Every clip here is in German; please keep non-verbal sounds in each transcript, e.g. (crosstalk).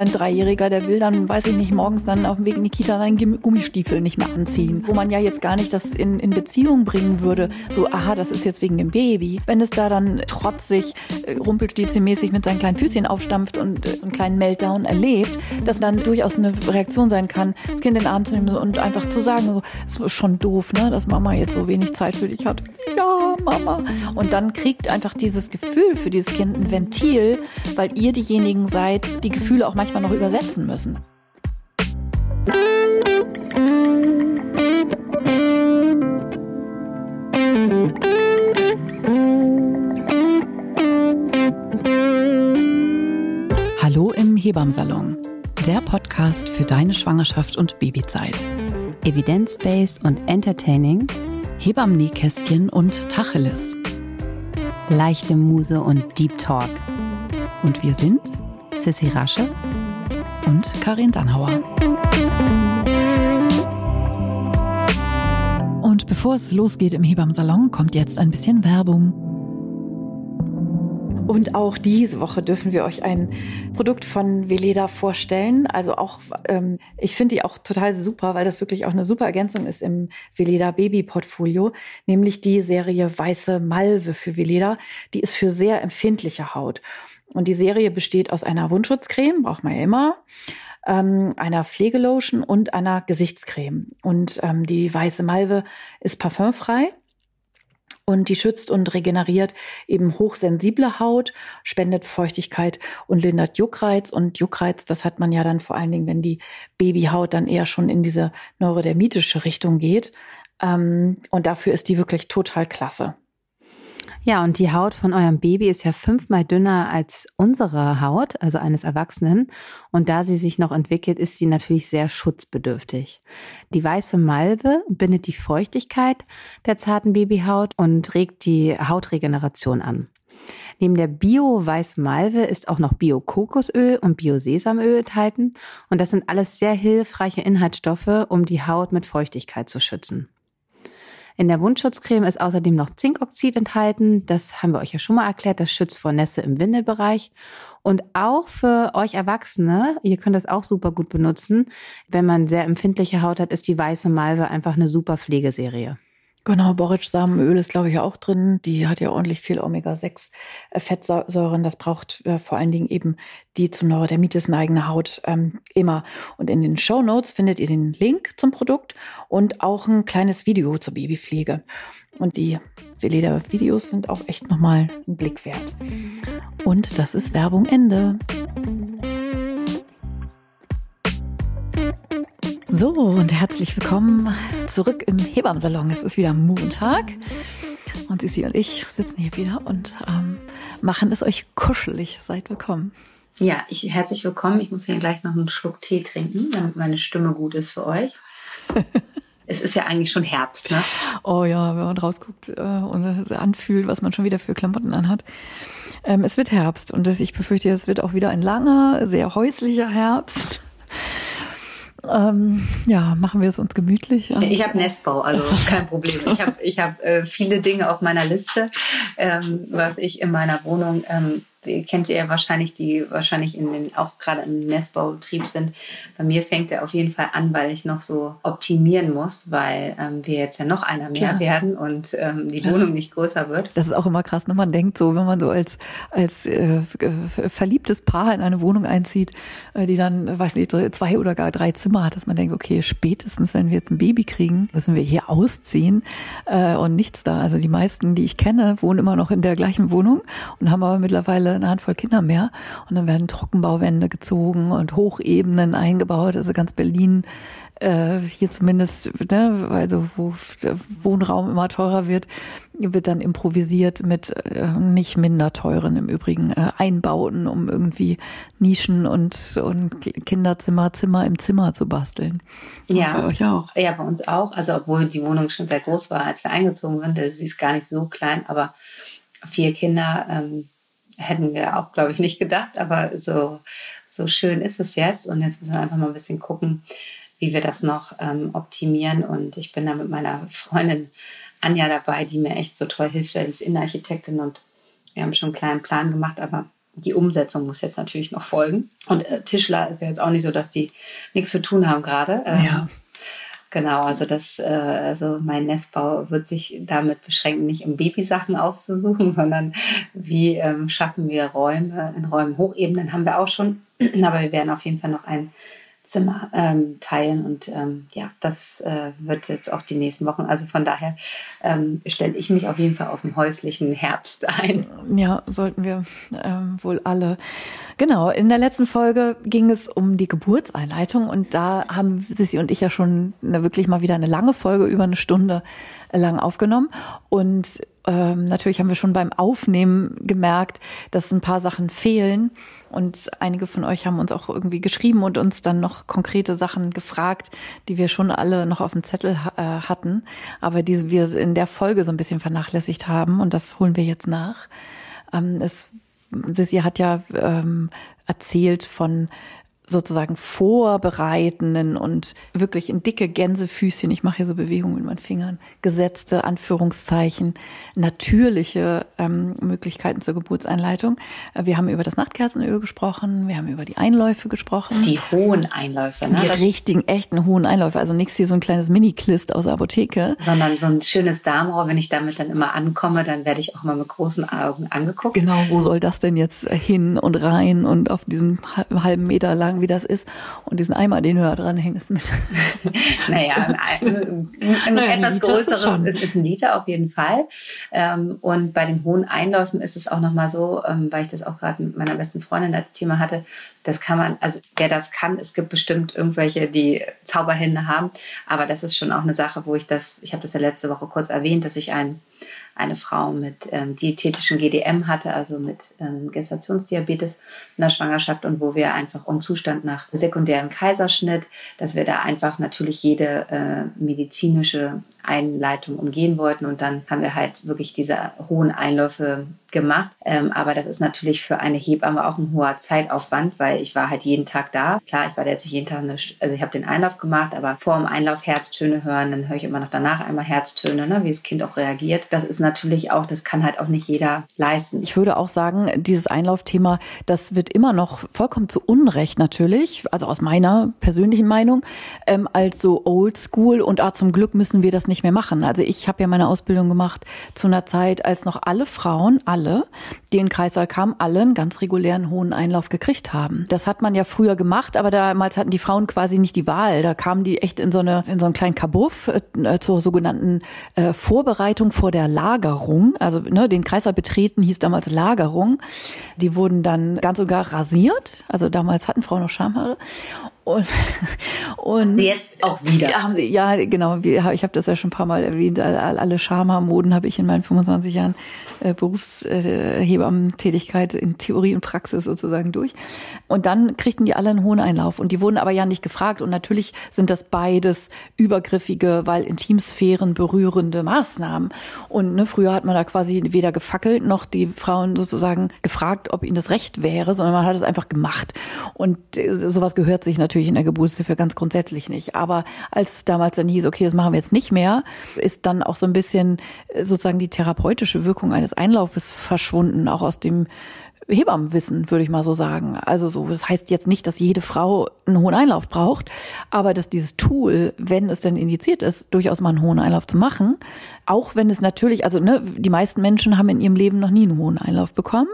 Ein Dreijähriger, der will dann, weiß ich nicht, morgens dann auf dem Weg in die Kita seinen Gummistiefel nicht mehr anziehen. Wo man ja jetzt gar nicht das in, in Beziehung bringen würde. So, aha, das ist jetzt wegen dem Baby. Wenn es da dann trotzig, äh, rumpelstilzmäßig mit seinen kleinen Füßchen aufstampft und äh, so einen kleinen Meltdown erlebt, dass dann durchaus eine Reaktion sein kann, das Kind in den Arm zu nehmen und einfach zu sagen, so, es ist schon doof, ne, dass Mama jetzt so wenig Zeit für dich hat. Ja, Mama. Und dann kriegt einfach dieses Gefühl für dieses Kind ein Ventil, weil ihr diejenigen seid, die Gefühle auch manchmal manchmal noch übersetzen müssen. Hallo im Hebammsalon, der Podcast für deine Schwangerschaft und Babyzeit. Evidence-based und entertaining, Hebammenkästchen und Tacheles. Leichte Muse und Deep Talk. Und wir sind Sissy Rasche und Karin Dannhauer. Und bevor es losgeht im Hebammsalon, kommt jetzt ein bisschen Werbung. Und auch diese Woche dürfen wir euch ein Produkt von Veleda vorstellen. Also auch, ähm, ich finde die auch total super, weil das wirklich auch eine super Ergänzung ist im Veleda Baby Portfolio, nämlich die Serie Weiße Malve für Veleda. Die ist für sehr empfindliche Haut. Und die Serie besteht aus einer Wundschutzcreme, braucht man ja immer, ähm, einer Pflegelotion und einer Gesichtscreme. Und ähm, die weiße Malve ist parfümfrei. Und die schützt und regeneriert eben hochsensible Haut, spendet Feuchtigkeit und lindert Juckreiz. Und Juckreiz, das hat man ja dann vor allen Dingen, wenn die Babyhaut dann eher schon in diese neurodermitische Richtung geht. Ähm, und dafür ist die wirklich total klasse. Ja, und die Haut von eurem Baby ist ja fünfmal dünner als unsere Haut, also eines Erwachsenen. Und da sie sich noch entwickelt, ist sie natürlich sehr schutzbedürftig. Die weiße Malbe bindet die Feuchtigkeit der zarten Babyhaut und regt die Hautregeneration an. Neben der Bio-Weißen Malve ist auch noch Bio-Kokosöl und Bio-Sesamöl enthalten. Und das sind alles sehr hilfreiche Inhaltsstoffe, um die Haut mit Feuchtigkeit zu schützen. In der Wundschutzcreme ist außerdem noch Zinkoxid enthalten. Das haben wir euch ja schon mal erklärt. Das schützt vor Nässe im Windelbereich. Und auch für euch Erwachsene, ihr könnt das auch super gut benutzen. Wenn man sehr empfindliche Haut hat, ist die weiße Malve einfach eine super Pflegeserie. Genau, Borretsch-Samenöl ist, glaube ich, auch drin. Die hat ja ordentlich viel Omega-6-Fettsäuren. Das braucht äh, vor allen Dingen eben die zum Neurodermitis neigende Haut ähm, immer. Und in den Show Notes findet ihr den Link zum Produkt und auch ein kleines Video zur Babypflege. Und die Veleda-Videos sind auch echt nochmal ein Blick wert. Und das ist Werbung Ende. So, und herzlich willkommen zurück im Hebammsalon. Es ist wieder Montag und Sissi und ich sitzen hier wieder und ähm, machen es euch kuschelig. Seid willkommen. Ja, ich, herzlich willkommen. Ich muss hier gleich noch einen Schluck Tee trinken, damit meine Stimme gut ist für euch. (laughs) es ist ja eigentlich schon Herbst, ne? Oh ja, wenn man rausguckt äh, und anfühlt, was man schon wieder für Klamotten anhat. Ähm, es wird Herbst und das, ich befürchte, es wird auch wieder ein langer, sehr häuslicher Herbst. Ähm, ja, machen wir es uns gemütlich. Ich habe Nestbau, also (laughs) kein Problem. Ich habe ich hab, äh, viele Dinge auf meiner Liste, ähm, was ich in meiner Wohnung ähm, kennt ihr ja wahrscheinlich, die wahrscheinlich in den, auch gerade im Nestbaubetrieb sind. Bei mir fängt er auf jeden Fall an, weil ich noch so optimieren muss, weil ähm, wir jetzt ja noch einer mehr Klar. werden und ähm, die Wohnung nicht größer wird. Das ist auch immer krass, ne? Man denkt so, wenn man so als, als äh, verliebtes Paar in eine Wohnung einzieht, äh, die dann, weiß nicht, zwei oder gar drei Zimmer hat, dass man denkt, okay, spätestens, wenn wir jetzt ein Baby kriegen, müssen wir hier ausziehen äh, und nichts da. Also die meisten, die ich kenne, wohnen immer noch in der gleichen Wohnung und haben aber mittlerweile eine Handvoll Kinder mehr. Und dann werden Trockenbauwände gezogen und Hochebenen eingebaut. Also ganz Berlin äh, hier zumindest, ne, also wo der Wohnraum immer teurer wird, wird dann improvisiert mit äh, nicht minder teuren im Übrigen äh, Einbauten, um irgendwie Nischen und, und Kinderzimmer, Zimmer im Zimmer zu basteln. Ja, bei euch auch. Ja, bei uns auch. Also obwohl die Wohnung schon sehr groß war, als wir eingezogen sind, sie ist gar nicht so klein, aber vier Kinder ähm, hätten wir auch, glaube ich, nicht gedacht, aber so, so schön ist es jetzt. Und jetzt müssen wir einfach mal ein bisschen gucken, wie wir das noch ähm, optimieren. Und ich bin da mit meiner Freundin Anja dabei, die mir echt so toll hilft. Die ist Innenarchitektin und wir haben schon einen kleinen Plan gemacht, aber die Umsetzung muss jetzt natürlich noch folgen. Und äh, Tischler ist ja jetzt auch nicht so, dass die nichts zu tun haben gerade. Ähm, ja. Genau, also das, äh, also mein Nestbau wird sich damit beschränken, nicht um Babysachen auszusuchen, (laughs) sondern wie ähm, schaffen wir Räume. In Räumen Hochebenen haben wir auch schon, (clears throat) aber wir werden auf jeden Fall noch ein Zimmer ähm, teilen. Und ähm, ja, das äh, wird jetzt auch die nächsten Wochen. Also von daher ähm, stelle ich mich auf jeden Fall auf den häuslichen Herbst ein. Ja, sollten wir ähm, wohl alle. Genau, in der letzten Folge ging es um die Geburtseinleitung und da haben Sissi und ich ja schon eine, wirklich mal wieder eine lange Folge über eine Stunde lang aufgenommen. Und ähm, natürlich haben wir schon beim Aufnehmen gemerkt, dass ein paar Sachen fehlen. Und einige von euch haben uns auch irgendwie geschrieben und uns dann noch konkrete Sachen gefragt, die wir schon alle noch auf dem Zettel äh, hatten, aber die wir in der Folge so ein bisschen vernachlässigt haben. Und das holen wir jetzt nach. Ähm, es, Sissi hat ja ähm, erzählt von sozusagen vorbereitenden und wirklich in dicke Gänsefüßchen, ich mache hier so Bewegungen mit meinen Fingern, gesetzte Anführungszeichen, natürliche ähm, Möglichkeiten zur Geburtseinleitung. Äh, wir haben über das Nachtkerzenöl gesprochen, wir haben über die Einläufe gesprochen. Die hohen Einläufe, ne? Die das richtigen, echten hohen Einläufe, also nichts hier so ein kleines Mini-Klist aus der Apotheke. Sondern so ein schönes Darmrohr, wenn ich damit dann immer ankomme, dann werde ich auch mal mit großen Augen angeguckt. Genau, wo soll das denn jetzt hin und rein und auf diesem halben Meter lang sagen, wie das ist. Und diesen Eimer, den du da dran hängst mit. (laughs) naja, ein, ein, naja, etwas größeres ist, ist ein Liter auf jeden Fall. Ähm, und bei den hohen Einläufen ist es auch nochmal so, ähm, weil ich das auch gerade mit meiner besten Freundin als Thema hatte, das kann man, also wer das kann, es gibt bestimmt irgendwelche, die Zauberhände haben, aber das ist schon auch eine Sache, wo ich das, ich habe das ja letzte Woche kurz erwähnt, dass ich ein eine Frau mit ähm, diätetischen GDM hatte, also mit ähm, Gestationsdiabetes in der Schwangerschaft und wo wir einfach um Zustand nach sekundären Kaiserschnitt, dass wir da einfach natürlich jede äh, medizinische Einleitung umgehen wollten. Und dann haben wir halt wirklich diese hohen Einläufe gemacht. Ähm, aber das ist natürlich für eine Hebamme auch ein hoher Zeitaufwand, weil ich war halt jeden Tag da. Klar, ich war jetzt nicht jeden Tag, eine, also ich habe den Einlauf gemacht, aber vor dem Einlauf Herztöne hören, dann höre ich immer noch danach einmal Herztöne, ne, wie das Kind auch reagiert. Das ist natürlich auch, das kann halt auch nicht jeder leisten. Ich würde auch sagen, dieses Einlaufthema, das wird immer noch vollkommen zu Unrecht natürlich, also aus meiner persönlichen Meinung, ähm, als so oldschool und ah, zum Glück müssen wir das nicht mehr machen. Also ich habe ja meine Ausbildung gemacht zu einer Zeit, als noch alle Frauen, alle alle, die in den Kreissaal kamen, alle einen ganz regulären hohen Einlauf gekriegt haben. Das hat man ja früher gemacht, aber damals hatten die Frauen quasi nicht die Wahl. Da kamen die echt in so eine in so einen kleinen Kabuff äh, zur sogenannten äh, Vorbereitung vor der Lagerung. Also ne, den Kreißsaal betreten hieß damals Lagerung. Die wurden dann ganz und gar rasiert. Also damals hatten Frauen noch Schamhaare und, und jetzt auch wieder. Haben sie, ja, genau. Ich habe das ja schon ein paar Mal erwähnt. Alle Schamhaarmoden habe ich in meinen 25 Jahren äh, Berufshebammentätigkeit äh, in Theorie und Praxis sozusagen durch. Und dann kriegten die alle einen hohen Einlauf. Und die wurden aber ja nicht gefragt. Und natürlich sind das beides übergriffige, weil Intimsphären berührende Maßnahmen. Und ne, früher hat man da quasi weder gefackelt noch die Frauen sozusagen gefragt, ob ihnen das recht wäre, sondern man hat es einfach gemacht. Und äh, sowas gehört sich natürlich natürlich in der Geburtshilfe ganz grundsätzlich nicht. Aber als damals dann hieß, okay, das machen wir jetzt nicht mehr, ist dann auch so ein bisschen äh, sozusagen die therapeutische Wirkung eines Einlaufes verschwunden, auch aus dem Hebammenwissen, würde ich mal so sagen. Also so, das heißt jetzt nicht, dass jede Frau einen hohen Einlauf braucht, aber dass dieses Tool, wenn es denn indiziert ist, durchaus mal einen hohen Einlauf zu machen, auch wenn es natürlich, also ne, die meisten Menschen haben in ihrem Leben noch nie einen hohen Einlauf bekommen.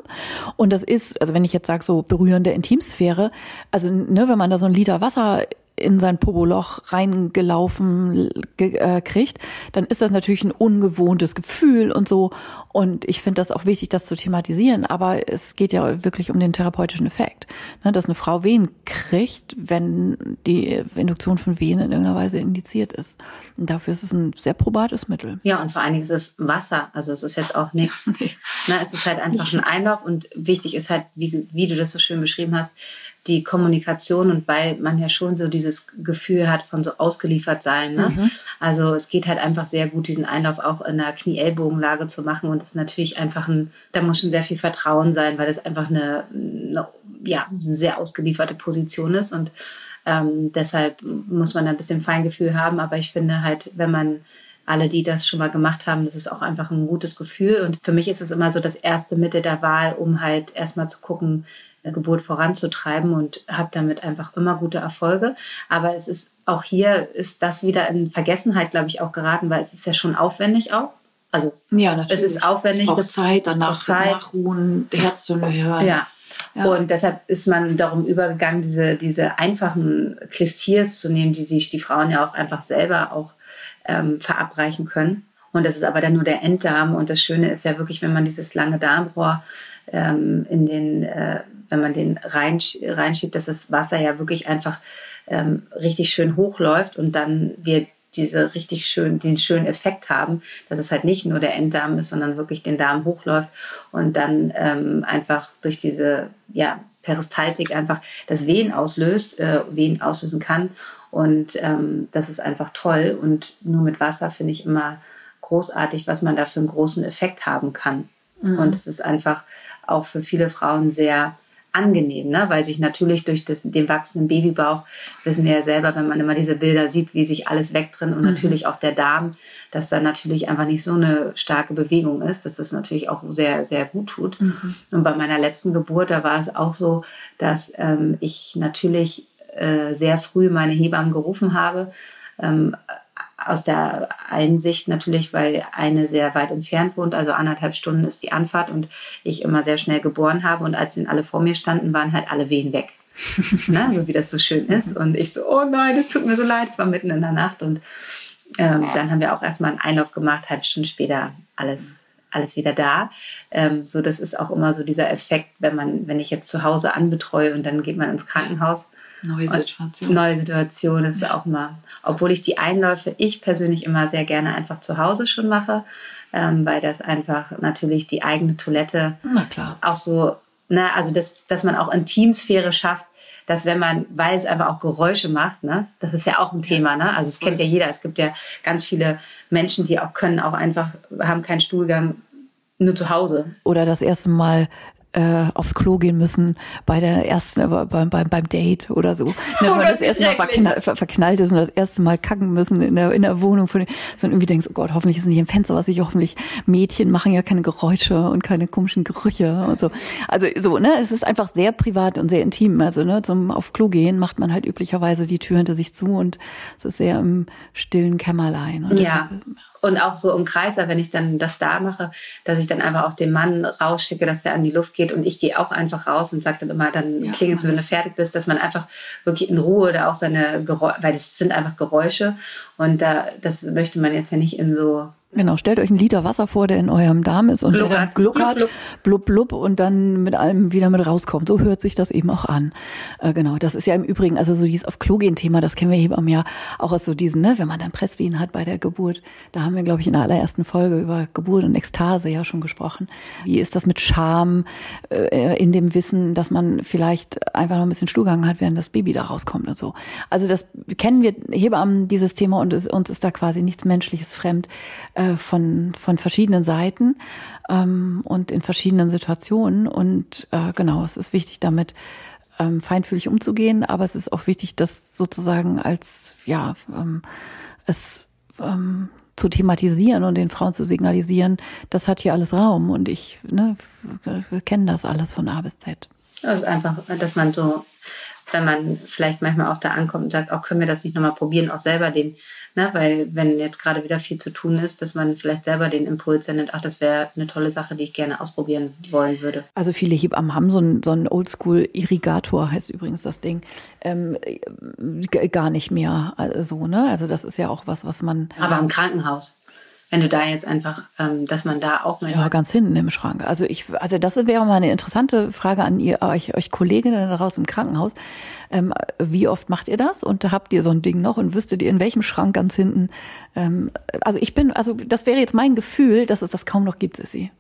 Und das ist, also wenn ich jetzt sage, so berührende Intimsphäre, also ne, wenn man da so ein Liter Wasser in sein Popoloch reingelaufen äh, kriegt, dann ist das natürlich ein ungewohntes Gefühl und so. Und ich finde das auch wichtig, das zu thematisieren. Aber es geht ja wirklich um den therapeutischen Effekt, ne, dass eine Frau Wehen kriegt, wenn die Induktion von Wehen in irgendeiner Weise indiziert ist. Und dafür ist es ein sehr probates Mittel. Ja, und vor allen Dingen ist es Wasser. Also es ist jetzt auch nichts. ne, es ist halt einfach ein Einlauf und wichtig ist halt, wie, wie du das so schön beschrieben hast, die Kommunikation und weil man ja schon so dieses Gefühl hat von so ausgeliefert sein. Ne? Mhm. Also es geht halt einfach sehr gut, diesen Einlauf auch in einer Knie-Ellbogenlage zu machen und es ist natürlich einfach ein, da muss schon sehr viel Vertrauen sein, weil es einfach eine, eine, ja, eine sehr ausgelieferte Position ist und ähm, deshalb muss man ein bisschen Feingefühl haben, aber ich finde halt, wenn man alle, die das schon mal gemacht haben, das ist auch einfach ein gutes Gefühl. Und für mich ist es immer so das erste Mitte der Wahl, um halt erstmal zu gucken, Geburt voranzutreiben und habe damit einfach immer gute Erfolge. Aber es ist auch hier ist das wieder in Vergessenheit, glaube ich, auch geraten, weil es ist ja schon aufwendig auch. Also ja, natürlich. es ist aufwendig. Es braucht Zeit, danach Zeit. nachruhen, Herz zu hören. Ja. ja. Und deshalb ist man darum übergegangen, diese, diese einfachen Klistiers zu nehmen, die sich die Frauen ja auch einfach selber auch ähm, verabreichen können. Und das ist aber dann nur der Enddarm. Und das Schöne ist ja wirklich, wenn man dieses lange Darmrohr ähm, in den, äh, wenn man den reinsch reinschiebt, dass das Wasser ja wirklich einfach ähm, richtig schön hochläuft und dann wir diese richtig schön, den schönen Effekt haben, dass es halt nicht nur der Enddarm ist, sondern wirklich den Darm hochläuft und dann ähm, einfach durch diese ja, Peristaltik einfach das Wehen auslöst, äh, Wehen auslösen kann und ähm, das ist einfach toll. Und nur mit Wasser finde ich immer großartig, was man da für einen großen Effekt haben kann. Mhm. Und es ist einfach auch für viele Frauen sehr angenehm, ne? weil sich natürlich durch das, den wachsenden Babybauch, wissen wir ja selber, wenn man immer diese Bilder sieht, wie sich alles wegtrennt und mhm. natürlich auch der Darm, dass da natürlich einfach nicht so eine starke Bewegung ist, dass das natürlich auch sehr, sehr gut tut. Mhm. Und bei meiner letzten Geburt, da war es auch so, dass ähm, ich natürlich äh, sehr früh meine Hebammen gerufen habe. Ähm, aus der Einsicht natürlich, weil eine sehr weit entfernt wohnt, also anderthalb Stunden ist die Anfahrt und ich immer sehr schnell geboren habe. Und als sie alle vor mir standen, waren halt alle Wehen weg. (laughs) ne? So wie das so schön ist. Und ich so, oh nein, das tut mir so leid. Es war mitten in der Nacht. Und ähm, dann haben wir auch erstmal einen Einlauf gemacht, halbe Stunde später alles alles wieder da. Ähm, so, das ist auch immer so dieser Effekt, wenn man, wenn ich jetzt zu Hause anbetreue und dann geht man ins Krankenhaus Neue Situation. neue Situation das ist auch mal, obwohl ich die Einläufe, ich persönlich immer sehr gerne einfach zu Hause schon mache, ähm, weil das einfach natürlich die eigene Toilette auch so, ne, also das, dass man auch Intimsphäre schafft, dass wenn man, weil es einfach auch Geräusche macht, ne, das ist ja auch ein Thema, ne? Also es kennt ja jeder. Es gibt ja ganz viele Menschen, die auch können auch einfach, haben keinen Stuhlgang nur zu Hause. Oder das erste Mal äh, aufs Klo gehen müssen bei der ersten, äh, beim, beim, beim Date oder so. Ne, oh, das erste Mal verknallt, verknallt ist und das erste Mal kacken müssen in der, in der Wohnung von so irgendwie denkst, oh Gott, hoffentlich ist nicht im Fenster was ich, hoffentlich Mädchen machen ja keine Geräusche und keine komischen Gerüche und so. Also so, ne, es ist einfach sehr privat und sehr intim. Also, ne, zum auf Klo gehen macht man halt üblicherweise die Tür hinter sich zu und es ist sehr im stillen Kämmerlein. Ja. Deshalb, und auch so im Kreiser, wenn ich dann das da mache, dass ich dann einfach auch den Mann rausschicke, dass der an die Luft geht. Und ich gehe auch einfach raus und sage dann immer, dann ja, klingelst du, wenn du fertig bist, dass man einfach wirklich in Ruhe da auch seine Geräusche, weil das sind einfach Geräusche. Und da, das möchte man jetzt ja nicht in so Genau, stellt euch einen Liter Wasser vor, der in eurem Darm ist und Gluckert. gluckert, blub, blub und dann mit allem wieder mit rauskommt. So hört sich das eben auch an. Äh, genau, das ist ja im Übrigen, also so dieses auf Klo gehen Thema, das kennen wir eben ja auch aus so diesem, ne, wenn man dann Presswehen hat bei der Geburt. Da haben wir, glaube ich, in der allerersten Folge über Geburt und Ekstase ja schon gesprochen. Wie ist das mit Scham äh, in dem Wissen, dass man vielleicht einfach noch ein bisschen Stuhlgang hat, während das Baby da rauskommt und so. Also das kennen wir Hebammen, dieses Thema und es, uns ist da quasi nichts Menschliches fremd. Äh, äh, von, von verschiedenen Seiten ähm, und in verschiedenen Situationen. Und äh, genau, es ist wichtig, damit ähm, feinfühlig umzugehen, aber es ist auch wichtig, das sozusagen als, ja, ähm, es ähm, zu thematisieren und den Frauen zu signalisieren, das hat hier alles Raum und ich, ne, wir kennen das alles von A bis Z. Also einfach, dass man so, wenn man vielleicht manchmal auch da ankommt und sagt, auch können wir das nicht nochmal probieren, auch selber den Ne? Weil wenn jetzt gerade wieder viel zu tun ist, dass man vielleicht selber den Impuls sendet, ach, das wäre eine tolle Sache, die ich gerne ausprobieren wollen würde. Also viele Hebammen haben so einen, so einen Oldschool-Irrigator, heißt übrigens das Ding, ähm, gar nicht mehr so, ne? Also das ist ja auch was, was man. Aber im Krankenhaus wenn du da jetzt einfach, ähm, dass man da auch mal. Ja, ganz hinten im Schrank. Also ich, also das wäre mal eine interessante Frage an ihr, euch, euch Kolleginnen daraus im Krankenhaus. Ähm, wie oft macht ihr das und habt ihr so ein Ding noch und wüsstet ihr in welchem Schrank ganz hinten? Ähm, also ich bin, also das wäre jetzt mein Gefühl, dass es das kaum noch gibt, Sissi.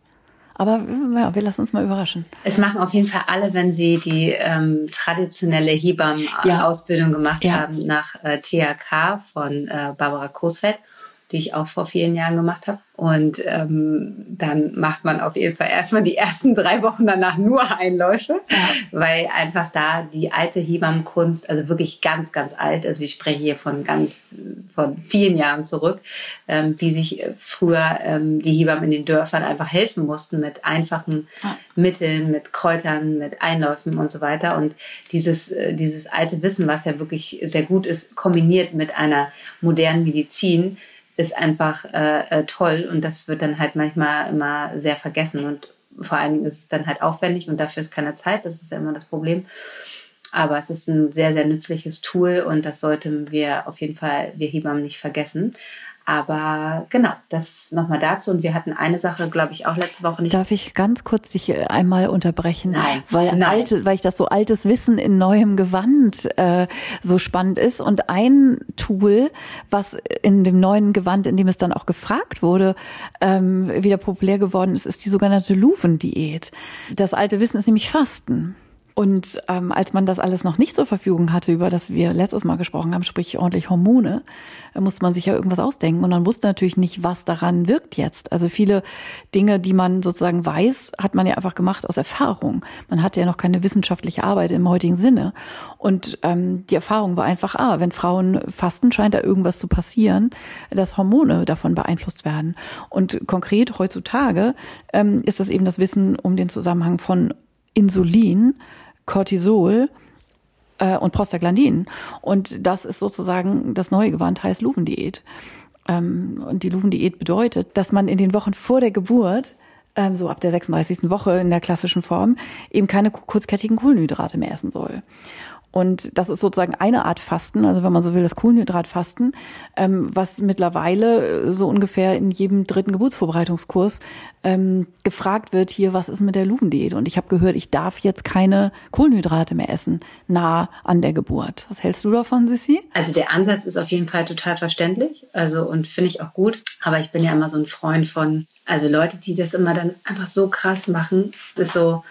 Aber ja, wir lassen uns mal überraschen. Es machen auf jeden Fall alle, wenn sie die ähm, traditionelle Hebammen-Ausbildung ja. gemacht ja. haben nach äh, THK von äh, Barbara Kosfeld die ich auch vor vielen Jahren gemacht habe. Und ähm, dann macht man auf jeden Fall erstmal die ersten drei Wochen danach nur Einläufe, ja. weil einfach da die alte Hebammenkunst, also wirklich ganz, ganz alt, also ich spreche hier von ganz, von vielen Jahren zurück, ähm, wie sich früher ähm, die Hebammen in den Dörfern einfach helfen mussten mit einfachen ja. Mitteln, mit Kräutern, mit Einläufen und so weiter. Und dieses, äh, dieses alte Wissen, was ja wirklich sehr gut ist, kombiniert mit einer modernen Medizin, ist einfach äh, äh, toll und das wird dann halt manchmal immer sehr vergessen und vor allen Dingen ist es dann halt aufwendig und dafür ist keine Zeit, das ist ja immer das Problem. Aber es ist ein sehr, sehr nützliches Tool und das sollten wir auf jeden Fall, wir Hebammen nicht vergessen. Aber genau, das nochmal dazu. Und wir hatten eine Sache, glaube ich, auch letzte Woche nicht. Darf ich ganz kurz dich einmal unterbrechen? Nein. Weil, Nein. Alte, weil ich das so altes Wissen in neuem Gewand äh, so spannend ist. Und ein Tool, was in dem neuen Gewand, in dem es dann auch gefragt wurde, ähm, wieder populär geworden ist, ist die sogenannte Luven-Diät. Das alte Wissen ist nämlich Fasten. Und ähm, als man das alles noch nicht zur Verfügung hatte, über das wir letztes Mal gesprochen haben, sprich ordentlich Hormone, äh, musste man sich ja irgendwas ausdenken. Und man wusste natürlich nicht, was daran wirkt jetzt. Also viele Dinge, die man sozusagen weiß, hat man ja einfach gemacht aus Erfahrung. Man hatte ja noch keine wissenschaftliche Arbeit im heutigen Sinne. Und ähm, die Erfahrung war einfach, ah, wenn Frauen fasten, scheint da irgendwas zu passieren, dass Hormone davon beeinflusst werden. Und konkret heutzutage ähm, ist das eben das Wissen um den Zusammenhang von Insulin, Cortisol äh, und Prostaglandin. Und das ist sozusagen das neue Gewand, heißt Luvendiät. Ähm, und die Luvendiät bedeutet, dass man in den Wochen vor der Geburt ähm, so ab der 36. Woche in der klassischen Form, eben keine kurzkettigen Kohlenhydrate mehr essen soll. Und das ist sozusagen eine Art Fasten, also wenn man so will, das Kohlenhydratfasten, ähm, was mittlerweile äh, so ungefähr in jedem dritten Geburtsvorbereitungskurs ähm, gefragt wird, hier, was ist mit der Luvendiät? Und ich habe gehört, ich darf jetzt keine Kohlenhydrate mehr essen, nah an der Geburt. Was hältst du davon, Sissi? Also der Ansatz ist auf jeden Fall total verständlich, also und finde ich auch gut. Aber ich bin ja immer so ein Freund von, also Leute, die das immer dann einfach so krass machen, das ist so,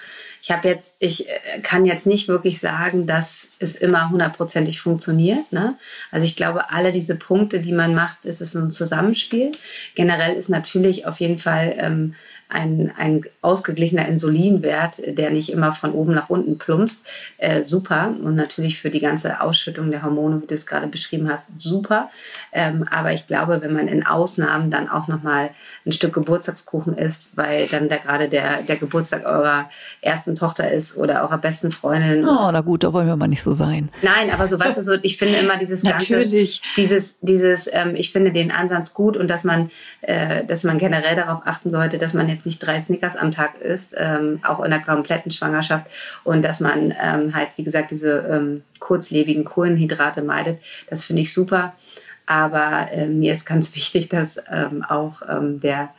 ich habe jetzt, ich äh, kann jetzt nicht wirklich sagen, dass es immer hundertprozentig funktioniert. Ne? Also ich glaube, alle diese Punkte, die man macht, ist es ein Zusammenspiel. Generell ist natürlich auf jeden Fall ähm, ein, ein ausgeglichener Insulinwert, der nicht immer von oben nach unten plumpst, äh, super. Und natürlich für die ganze Ausschüttung der Hormone, wie du es gerade beschrieben hast, super. Ähm, aber ich glaube, wenn man in Ausnahmen dann auch nochmal ein Stück Geburtstagskuchen isst, weil dann da gerade der, der Geburtstag eurer ersten Tochter ist oder eurer besten Freundin. Oh, na gut, da wollen wir mal nicht so sein. Nein, aber so weißt du, so, ich finde immer dieses (laughs) Natürlich. Ganze, dieses, dieses, ähm, ich finde den Ansatz gut und dass man, äh, dass man generell darauf achten sollte, dass man jetzt nicht drei Snickers am Tag isst, ähm, auch in der kompletten Schwangerschaft und dass man ähm, halt, wie gesagt, diese ähm, kurzlebigen Kohlenhydrate meidet. Das finde ich super. Aber äh, mir ist ganz (laughs) wichtig, dass ähm, auch ähm, der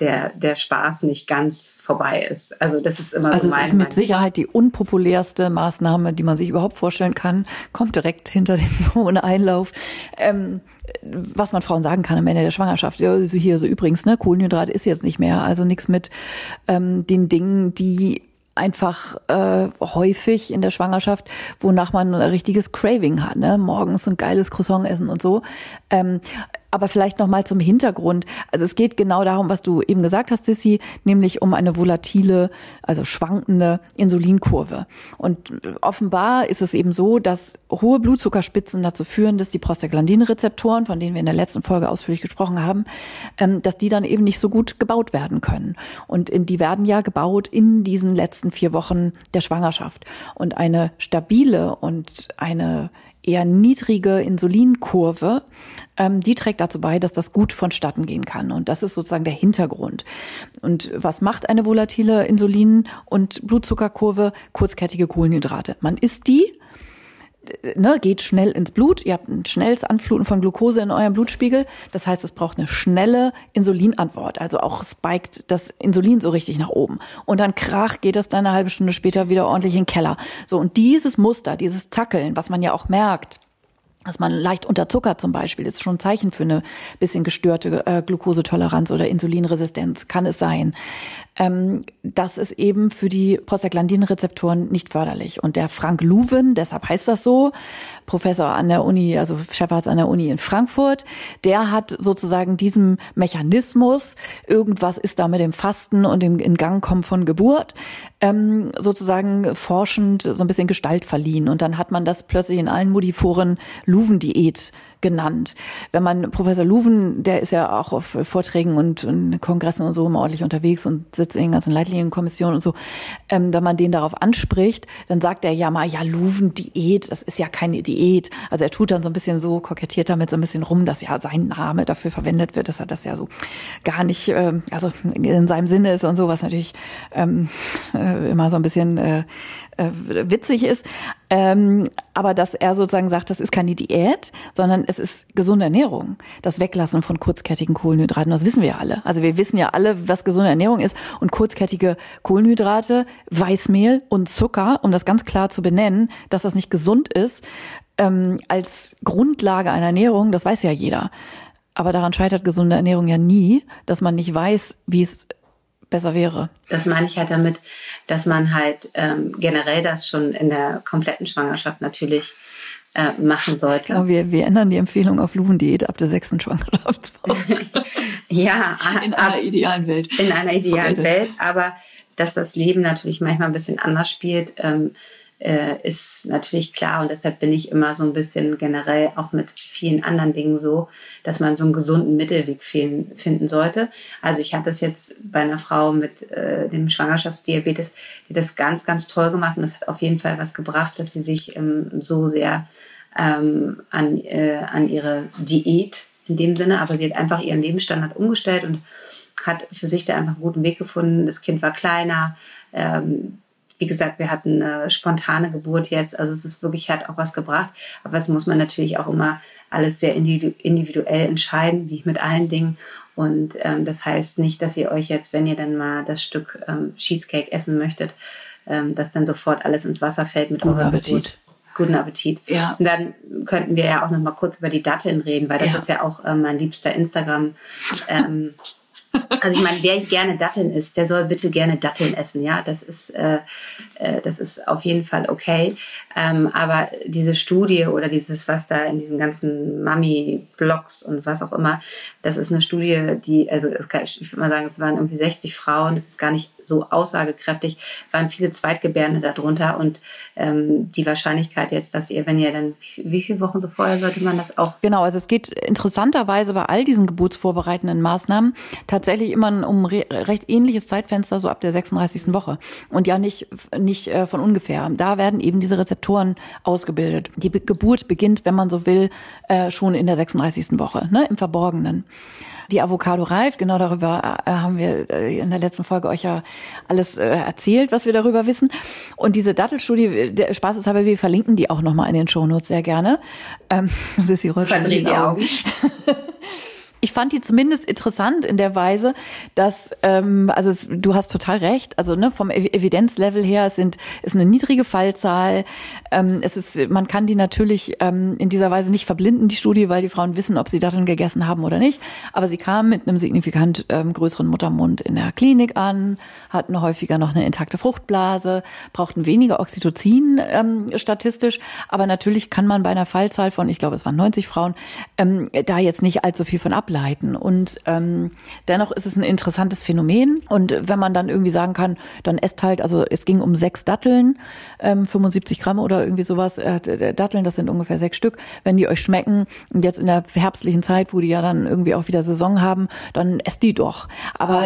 der, der Spaß nicht ganz vorbei ist. Also das ist immer also so mein es ist mit Sicherheit die unpopulärste Maßnahme, die man sich überhaupt vorstellen kann. Kommt direkt hinter dem (laughs) hohen Einlauf. Ähm, was man Frauen sagen kann am Ende der Schwangerschaft. Ja, so hier so übrigens, ne, Kohlenhydrat ist jetzt nicht mehr. Also nichts mit ähm, den Dingen, die einfach äh, häufig in der Schwangerschaft, wonach man ein richtiges Craving hat, ne? Morgens ein geiles Croissant essen und so. Ähm, aber vielleicht noch mal zum Hintergrund. Also es geht genau darum, was du eben gesagt hast, Sissy, nämlich um eine volatile, also schwankende Insulinkurve. Und offenbar ist es eben so, dass hohe Blutzuckerspitzen dazu führen, dass die Prostaglandinrezeptoren, von denen wir in der letzten Folge ausführlich gesprochen haben, ähm, dass die dann eben nicht so gut gebaut werden können. Und die werden ja gebaut in diesen letzten vier Wochen der Schwangerschaft. Und eine stabile und eine eher niedrige Insulinkurve, ähm, die trägt dazu bei, dass das gut vonstatten gehen kann. Und das ist sozusagen der Hintergrund. Und was macht eine volatile Insulin- und Blutzuckerkurve? Kurzkettige Kohlenhydrate. Man isst die, ne, geht schnell ins Blut. Ihr habt ein schnelles Anfluten von Glucose in eurem Blutspiegel. Das heißt, es braucht eine schnelle Insulinantwort. Also auch spiked das Insulin so richtig nach oben. Und dann krach geht es dann eine halbe Stunde später wieder ordentlich in den Keller. So, und dieses Muster, dieses Zackeln, was man ja auch merkt, dass man leicht unterzuckert zum Beispiel, ist schon ein Zeichen für eine bisschen gestörte äh, Glukosetoleranz oder Insulinresistenz, kann es sein. Ähm, das ist eben für die Prostaglandinrezeptoren nicht förderlich. Und der Frank Luven, deshalb heißt das so, Professor an der Uni, also Chefarzt an der Uni in Frankfurt, der hat sozusagen diesem Mechanismus, irgendwas ist da mit dem Fasten und dem in Gang kommen von Geburt, ähm, sozusagen forschend so ein bisschen Gestalt verliehen. Und dann hat man das plötzlich in allen Modiforen Luven-Diät genannt. Wenn man Professor Luven, der ist ja auch auf Vorträgen und, und Kongressen und so immer ordentlich unterwegs und sitzt in den ganzen Leitlinienkommissionen und so, ähm, wenn man den darauf anspricht, dann sagt er ja mal, ja, Luven-Diät, das ist ja keine Diät. Also er tut dann so ein bisschen so, kokettiert damit so ein bisschen rum, dass ja sein Name dafür verwendet wird, dass er das ja so gar nicht, äh, also in seinem Sinne ist und so, was natürlich ähm, (laughs) äh, immer so ein bisschen äh, äh, witzig ist. Ähm, aber dass er sozusagen sagt, das ist keine Diät, sondern es ist gesunde Ernährung. Das Weglassen von kurzkettigen Kohlenhydraten, das wissen wir alle. Also wir wissen ja alle, was gesunde Ernährung ist. Und kurzkettige Kohlenhydrate, Weißmehl und Zucker, um das ganz klar zu benennen, dass das nicht gesund ist, ähm, als Grundlage einer Ernährung, das weiß ja jeder. Aber daran scheitert gesunde Ernährung ja nie, dass man nicht weiß, wie es besser wäre. Das meine ich halt damit, dass man halt ähm, generell das schon in der kompletten Schwangerschaft natürlich äh, machen sollte. Genau, wir, wir ändern die Empfehlung auf Luvendiät ab der sechsten Schwangerschaftswoche. (laughs) ja, in einer idealen Welt. In einer idealen Welt, aber dass das Leben natürlich manchmal ein bisschen anders spielt, ähm, äh, ist natürlich klar und deshalb bin ich immer so ein bisschen generell auch mit vielen anderen Dingen so, dass man so einen gesunden Mittelweg finden sollte. Also ich hatte es jetzt bei einer Frau mit äh, dem Schwangerschaftsdiabetes, die das ganz, ganz toll gemacht und das hat auf jeden Fall was gebracht, dass sie sich ähm, so sehr ähm, an, äh, an ihre Diät in dem Sinne, aber sie hat einfach ihren Lebensstandard umgestellt und hat für sich da einfach einen guten Weg gefunden. Das Kind war kleiner. Ähm, wie gesagt, wir hatten eine spontane Geburt jetzt. Also es ist wirklich, hat auch was gebracht. Aber das muss man natürlich auch immer alles sehr individuell entscheiden, wie mit allen Dingen. Und ähm, das heißt nicht, dass ihr euch jetzt, wenn ihr dann mal das Stück ähm, Cheesecake essen möchtet, ähm, dass dann sofort alles ins Wasser fällt mit Guten Appetit. Geburt. Guten Appetit. Ja. Und dann könnten wir ja auch noch mal kurz über die Datteln reden, weil das ja. ist ja auch ähm, mein liebster Instagram. Ähm, also ich meine, wer gerne Datteln isst, der soll bitte gerne Datteln essen. Ja, das ist, äh, äh, das ist auf jeden Fall okay. Ähm, aber diese Studie oder dieses, was da in diesen ganzen Mami-Blogs und was auch immer, das ist eine Studie, die, also kann, ich würde mal sagen, es waren irgendwie 60 Frauen, das ist gar nicht so aussagekräftig, waren viele Zweitgebärende darunter und ähm, die Wahrscheinlichkeit jetzt, dass ihr, wenn ihr dann, wie viele Wochen so vorher sollte man das auch? Genau, also es geht interessanterweise bei all diesen geburtsvorbereitenden Maßnahmen tatsächlich immer um re recht ähnliches Zeitfenster, so ab der 36. Woche. Und ja nicht, nicht äh, von ungefähr. Da werden eben diese Rezeptoren ausgebildet. Die Be Geburt beginnt, wenn man so will, äh, schon in der 36. Woche, ne, im Verborgenen. Die Avocado reift, genau darüber äh, haben wir in der letzten Folge euch ja alles äh, erzählt, was wir darüber wissen. Und diese Dattelstudie, der Spaß ist aber, wir verlinken die auch nochmal in den Shownotes sehr gerne. Ähm, (laughs) Sissi Rolf Verdreht die Augen. (laughs) ich fand die zumindest interessant in der Weise, dass, ähm, also es, du hast total recht, also ne, vom Evidenzlevel her es sind, ist eine niedrige Fallzahl. Ähm, es ist, man kann die natürlich ähm, in dieser Weise nicht verblinden, die Studie, weil die Frauen wissen, ob sie Datteln gegessen haben oder nicht. Aber sie kamen mit einem signifikant ähm, größeren Muttermund in der Klinik an, hatten häufiger noch eine intakte Fruchtblase, brauchten weniger Oxytocin ähm, statistisch. Aber natürlich kann man bei einer Fallzahl von, ich glaube, es waren 90 Frauen, ähm, da jetzt nicht allzu viel von ableiten ableiten. Und ähm, dennoch ist es ein interessantes Phänomen. Und wenn man dann irgendwie sagen kann, dann esst halt, also es ging um sechs Datteln, ähm, 75 Gramm oder irgendwie sowas. Äh, Datteln, das sind ungefähr sechs Stück. Wenn die euch schmecken, und jetzt in der herbstlichen Zeit, wo die ja dann irgendwie auch wieder Saison haben, dann esst die doch. Aber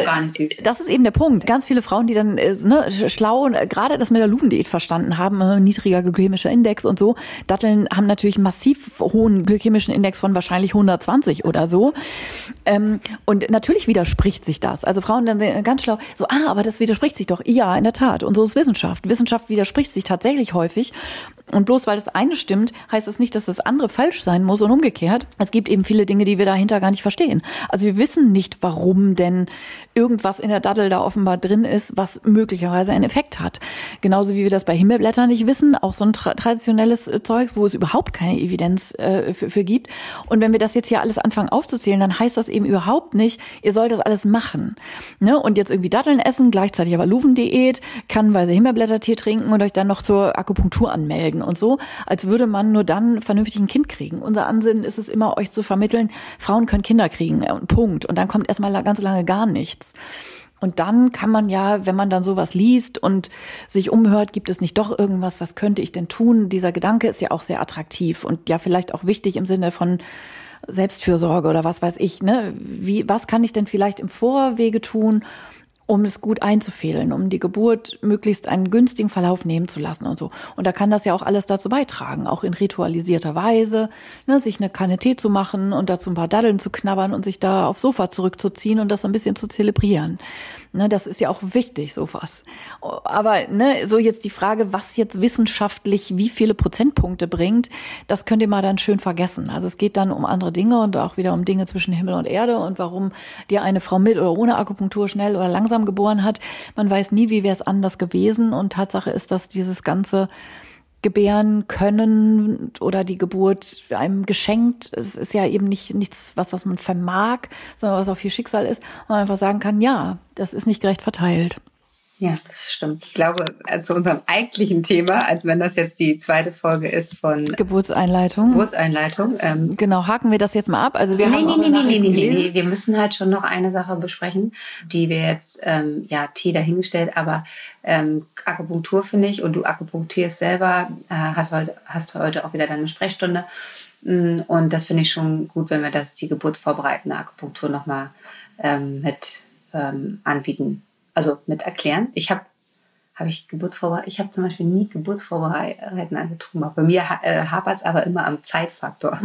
das ist eben der Punkt. Ganz viele Frauen, die dann äh, ne, schlau und äh, gerade das mit der Luvendiät verstanden haben, äh, niedriger glykämischer Index und so. Datteln haben natürlich massiv hohen glykämischen Index von wahrscheinlich 120 oder so. Ähm, und natürlich widerspricht sich das. Also Frauen dann ganz schlau, so, ah, aber das widerspricht sich doch. Ja, in der Tat. Und so ist Wissenschaft. Wissenschaft widerspricht sich tatsächlich häufig. Und bloß weil das eine stimmt, heißt das nicht, dass das andere falsch sein muss und umgekehrt. Es gibt eben viele Dinge, die wir dahinter gar nicht verstehen. Also wir wissen nicht, warum denn irgendwas in der Daddel da offenbar drin ist, was möglicherweise einen Effekt hat. Genauso wie wir das bei Himmelblättern nicht wissen, auch so ein tra traditionelles äh, Zeugs, wo es überhaupt keine Evidenz äh, für, für gibt. Und wenn wir das jetzt hier alles anfangen aufzuzählen, dann heißt das eben überhaupt nicht, ihr sollt das alles machen. Ne? Und jetzt irgendwie Datteln essen, gleichzeitig aber Luvendiät, kannenweise Himmelblättertee trinken und euch dann noch zur Akupunktur anmelden und so, als würde man nur dann vernünftig ein Kind kriegen. Unser Ansinnen ist es immer, euch zu vermitteln, Frauen können Kinder kriegen, äh, Punkt. Und dann kommt erstmal ganz lange gar nichts. Und dann kann man ja, wenn man dann sowas liest und sich umhört, gibt es nicht doch irgendwas, was könnte ich denn tun? Dieser Gedanke ist ja auch sehr attraktiv und ja vielleicht auch wichtig im Sinne von Selbstfürsorge oder was weiß ich, ne? Wie, was kann ich denn vielleicht im Vorwege tun, um es gut einzufädeln, um die Geburt möglichst einen günstigen Verlauf nehmen zu lassen und so. Und da kann das ja auch alles dazu beitragen, auch in ritualisierter Weise, ne, sich eine Kanne Tee zu machen und dazu ein paar Daddeln zu knabbern und sich da aufs Sofa zurückzuziehen und das ein bisschen zu zelebrieren. Ne, das ist ja auch wichtig, sowas. Aber ne, so jetzt die Frage, was jetzt wissenschaftlich wie viele Prozentpunkte bringt, das könnt ihr mal dann schön vergessen. Also es geht dann um andere Dinge und auch wieder um Dinge zwischen Himmel und Erde und warum dir eine Frau mit oder ohne Akupunktur schnell oder langsam geboren hat. Man weiß nie, wie wäre es anders gewesen. Und Tatsache ist, dass dieses ganze gebären können oder die Geburt einem geschenkt. Es ist ja eben nicht nichts, was, was man vermag, sondern was auch viel Schicksal ist. Und man einfach sagen kann, ja, das ist nicht gerecht verteilt. Ja, das stimmt. Ich glaube, also zu unserem eigentlichen Thema, als wenn das jetzt die zweite Folge ist von Geburtseinleitung. Geburtseinleitung. Ähm, genau, haken wir das jetzt mal ab. Also wir nee, haben nee, nee, nee, nee, nee, nee, wir müssen halt schon noch eine Sache besprechen, die wir jetzt, ähm, ja, T dahingestellt, aber ähm, Akupunktur finde ich und du akupunktierst selber, äh, hast, heute, hast heute auch wieder deine Sprechstunde. Mm, Und das finde ich schon gut, wenn wir das, die geburtsvorbereitende Akupunktur nochmal ähm, mit ähm, anbieten also mit erklären. Ich habe habe ich Geburtsvorbereitung, ich habe zum Beispiel nie Geburtsvorbereiten angetrunken. Bei mir äh, hapert es aber immer am Zeitfaktor.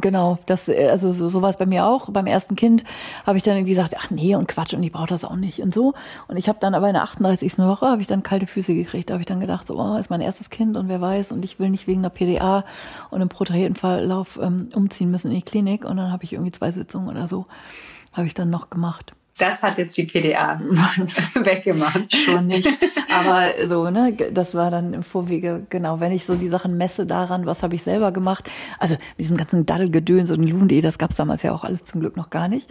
Genau, das, äh, also so, so war es bei mir auch. Beim ersten Kind habe ich dann irgendwie gesagt, ach nee und Quatsch und ich brauche das auch nicht und so. Und ich habe dann aber in der 38. Woche habe ich dann kalte Füße gekriegt. Da habe ich dann gedacht, so, oh, ist mein erstes Kind und wer weiß und ich will nicht wegen einer PDA und einem protrahierten Verlauf ähm, umziehen müssen in die Klinik. Und dann habe ich irgendwie zwei Sitzungen oder so, habe ich dann noch gemacht. Das hat jetzt die PDA (laughs) weggemacht. Schon nicht. Aber so, ne, das war dann im Vorwege, genau, wenn ich so die Sachen messe daran, was habe ich selber gemacht. Also mit diesem ganzen Daddelgedöns und Lundi, das gab's damals ja auch alles zum Glück noch gar nicht.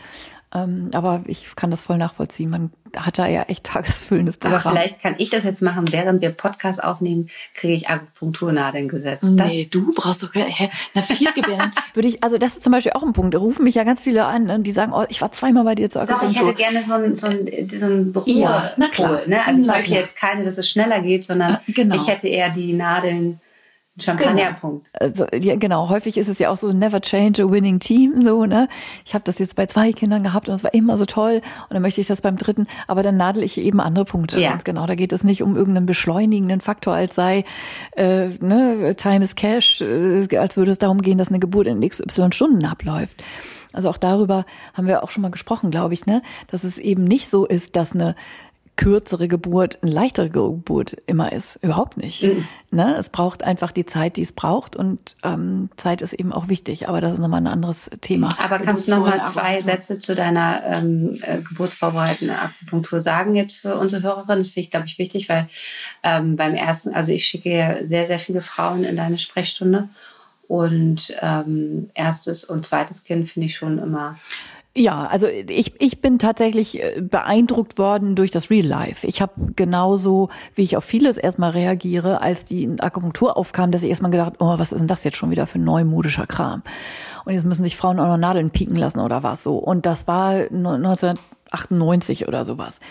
Ähm, aber ich kann das voll nachvollziehen. Man hat da ja echt tagesfüllendes Aber Programm. vielleicht kann ich das jetzt machen, während wir Podcast aufnehmen, kriege ich Akupunkturnadeln gesetzt. Das, Nee, du brauchst doch keine, hä, na, Viertgebärden. (laughs) Würde ich, also das ist zum Beispiel auch ein Punkt. Da rufen mich ja ganz viele an, ne, die sagen, oh, ich war zweimal bei dir zur Doch, ich Akupunktur. hätte gerne so ein, so ein, so ein Ruhe. Ja, na klar. Ne? Also ich Na möchte klar. jetzt keine, dass es schneller geht, sondern Äh, genau. ich hätte eher die Nadeln, Champagnerpunkt. Also, ja, genau, häufig ist es ja auch so never change a winning team, so, ne? Ich habe das jetzt bei zwei Kindern gehabt und es war immer so toll und dann möchte ich das beim dritten, aber dann nadel ich eben andere Punkte. Ja. Ganz genau, da geht es nicht um irgendeinen beschleunigenden Faktor, als sei äh, ne, Time is Cash, äh, als würde es darum gehen, dass eine Geburt in XY Stunden abläuft. Also auch darüber haben wir auch schon mal gesprochen, glaube ich, ne, dass es eben nicht so ist, dass eine kürzere Geburt eine leichtere Geburt immer ist. Überhaupt nicht. Mhm. Ne? Es braucht einfach die Zeit, die es braucht und ähm, Zeit ist eben auch wichtig, aber das ist nochmal ein anderes Thema. Aber kannst du noch mal Geburtsvorbereitung, zwei. Sätze zu deiner ähm, äh, geburtsvorbereitenden Akupunktur sagen jetzt für unsere Hörerinnen? Das finde ich, glaube ich, wichtig, weil ähm, beim ersten, also ich schicke sehr, sehr viele Frauen in deine Sprechstunde und ähm, erstes und zweites Kind finde ich schon immer Ja, also ich, ich bin tatsächlich äh, beeindruckt worden durch das Real Life. Ich habe genauso, wie ich auf vieles erstmal reagiere, als die Akupunktur aufkam, dass ich erstmal gedacht, oh, was ist denn das jetzt schon wieder für neumodischer Kram? Und jetzt müssen sich Frauen auch noch Nadeln pieken lassen oder was so. Und das war 1998 oder sowas.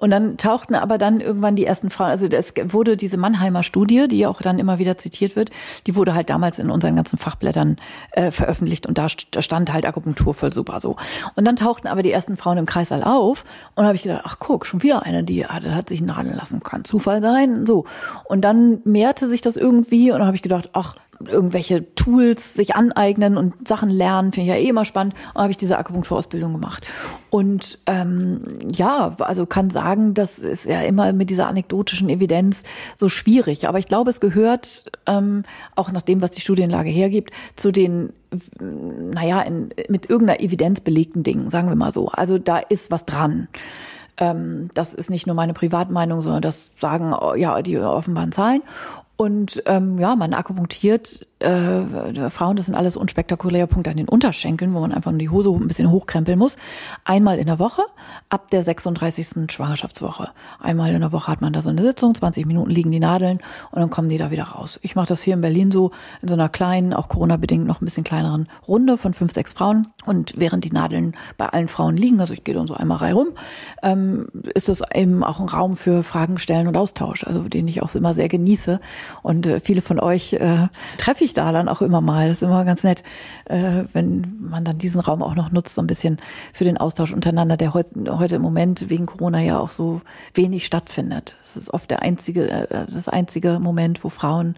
Und dann tauchten aber dann irgendwann die ersten Frauen, also es wurde diese Mannheimer Studie, die auch dann immer wieder zitiert wird, die wurde halt damals in unseren ganzen Fachblättern äh, veröffentlicht und da, da stand halt Akupunktur voll super so. Und dann tauchten aber die ersten Frauen im Kreissaal auf und habe ich gedacht, ach guck, schon wieder eine, die hat, hat sich nadeln lassen, kann Zufall sein, so. Und dann mehrte sich das irgendwie und dann habe ich gedacht, ach, irgendwelche Tools sich aneignen und Sachen lernen, finde ich ja eh immer spannend. Und habe ich diese Akupunkturausbildung gemacht. Und ähm, ja, also kann sagen, das ist ja immer mit dieser anekdotischen Evidenz so schwierig. Aber ich glaube, es gehört ähm, auch nach dem, was die Studienlage hergibt, zu den naja, in, mit irgendeiner Evidenz belegten Dingen, sagen wir mal so. Also da ist was dran. Ähm, das ist nicht nur meine Privatmeinung, sondern das sagen ja die offenbaren Zahlen. Und ähm, ja, man akupunktiert äh, Frauen, das sind alles unspektakuläre Punkte an den Unterschenkeln, wo man einfach nur die Hose ein bisschen hochkrempeln muss. Einmal in der Woche, ab der 36. Schwangerschaftswoche. Einmal in der Woche hat man da so eine Sitzung, 20 Minuten liegen die Nadeln und dann kommen die da wieder raus. Ich mache das hier in Berlin so in so einer kleinen, auch Corona-bedingt noch ein bisschen kleineren Runde von fünf, sechs Frauen. Und während die Nadeln bei allen Frauen liegen, also ich gehe dann so einmal rein rum, ähm, ist das eben auch ein Raum für Fragen stellen und Austausch, also den ich auch immer sehr genieße. Und äh, viele von euch äh, treffe ich ich da dann auch immer mal. Das ist immer ganz nett, äh, wenn man dann diesen Raum auch noch nutzt, so ein bisschen für den Austausch untereinander, der heute, heute im Moment wegen Corona ja auch so wenig stattfindet. Das ist oft der einzige, äh, das einzige Moment, wo Frauen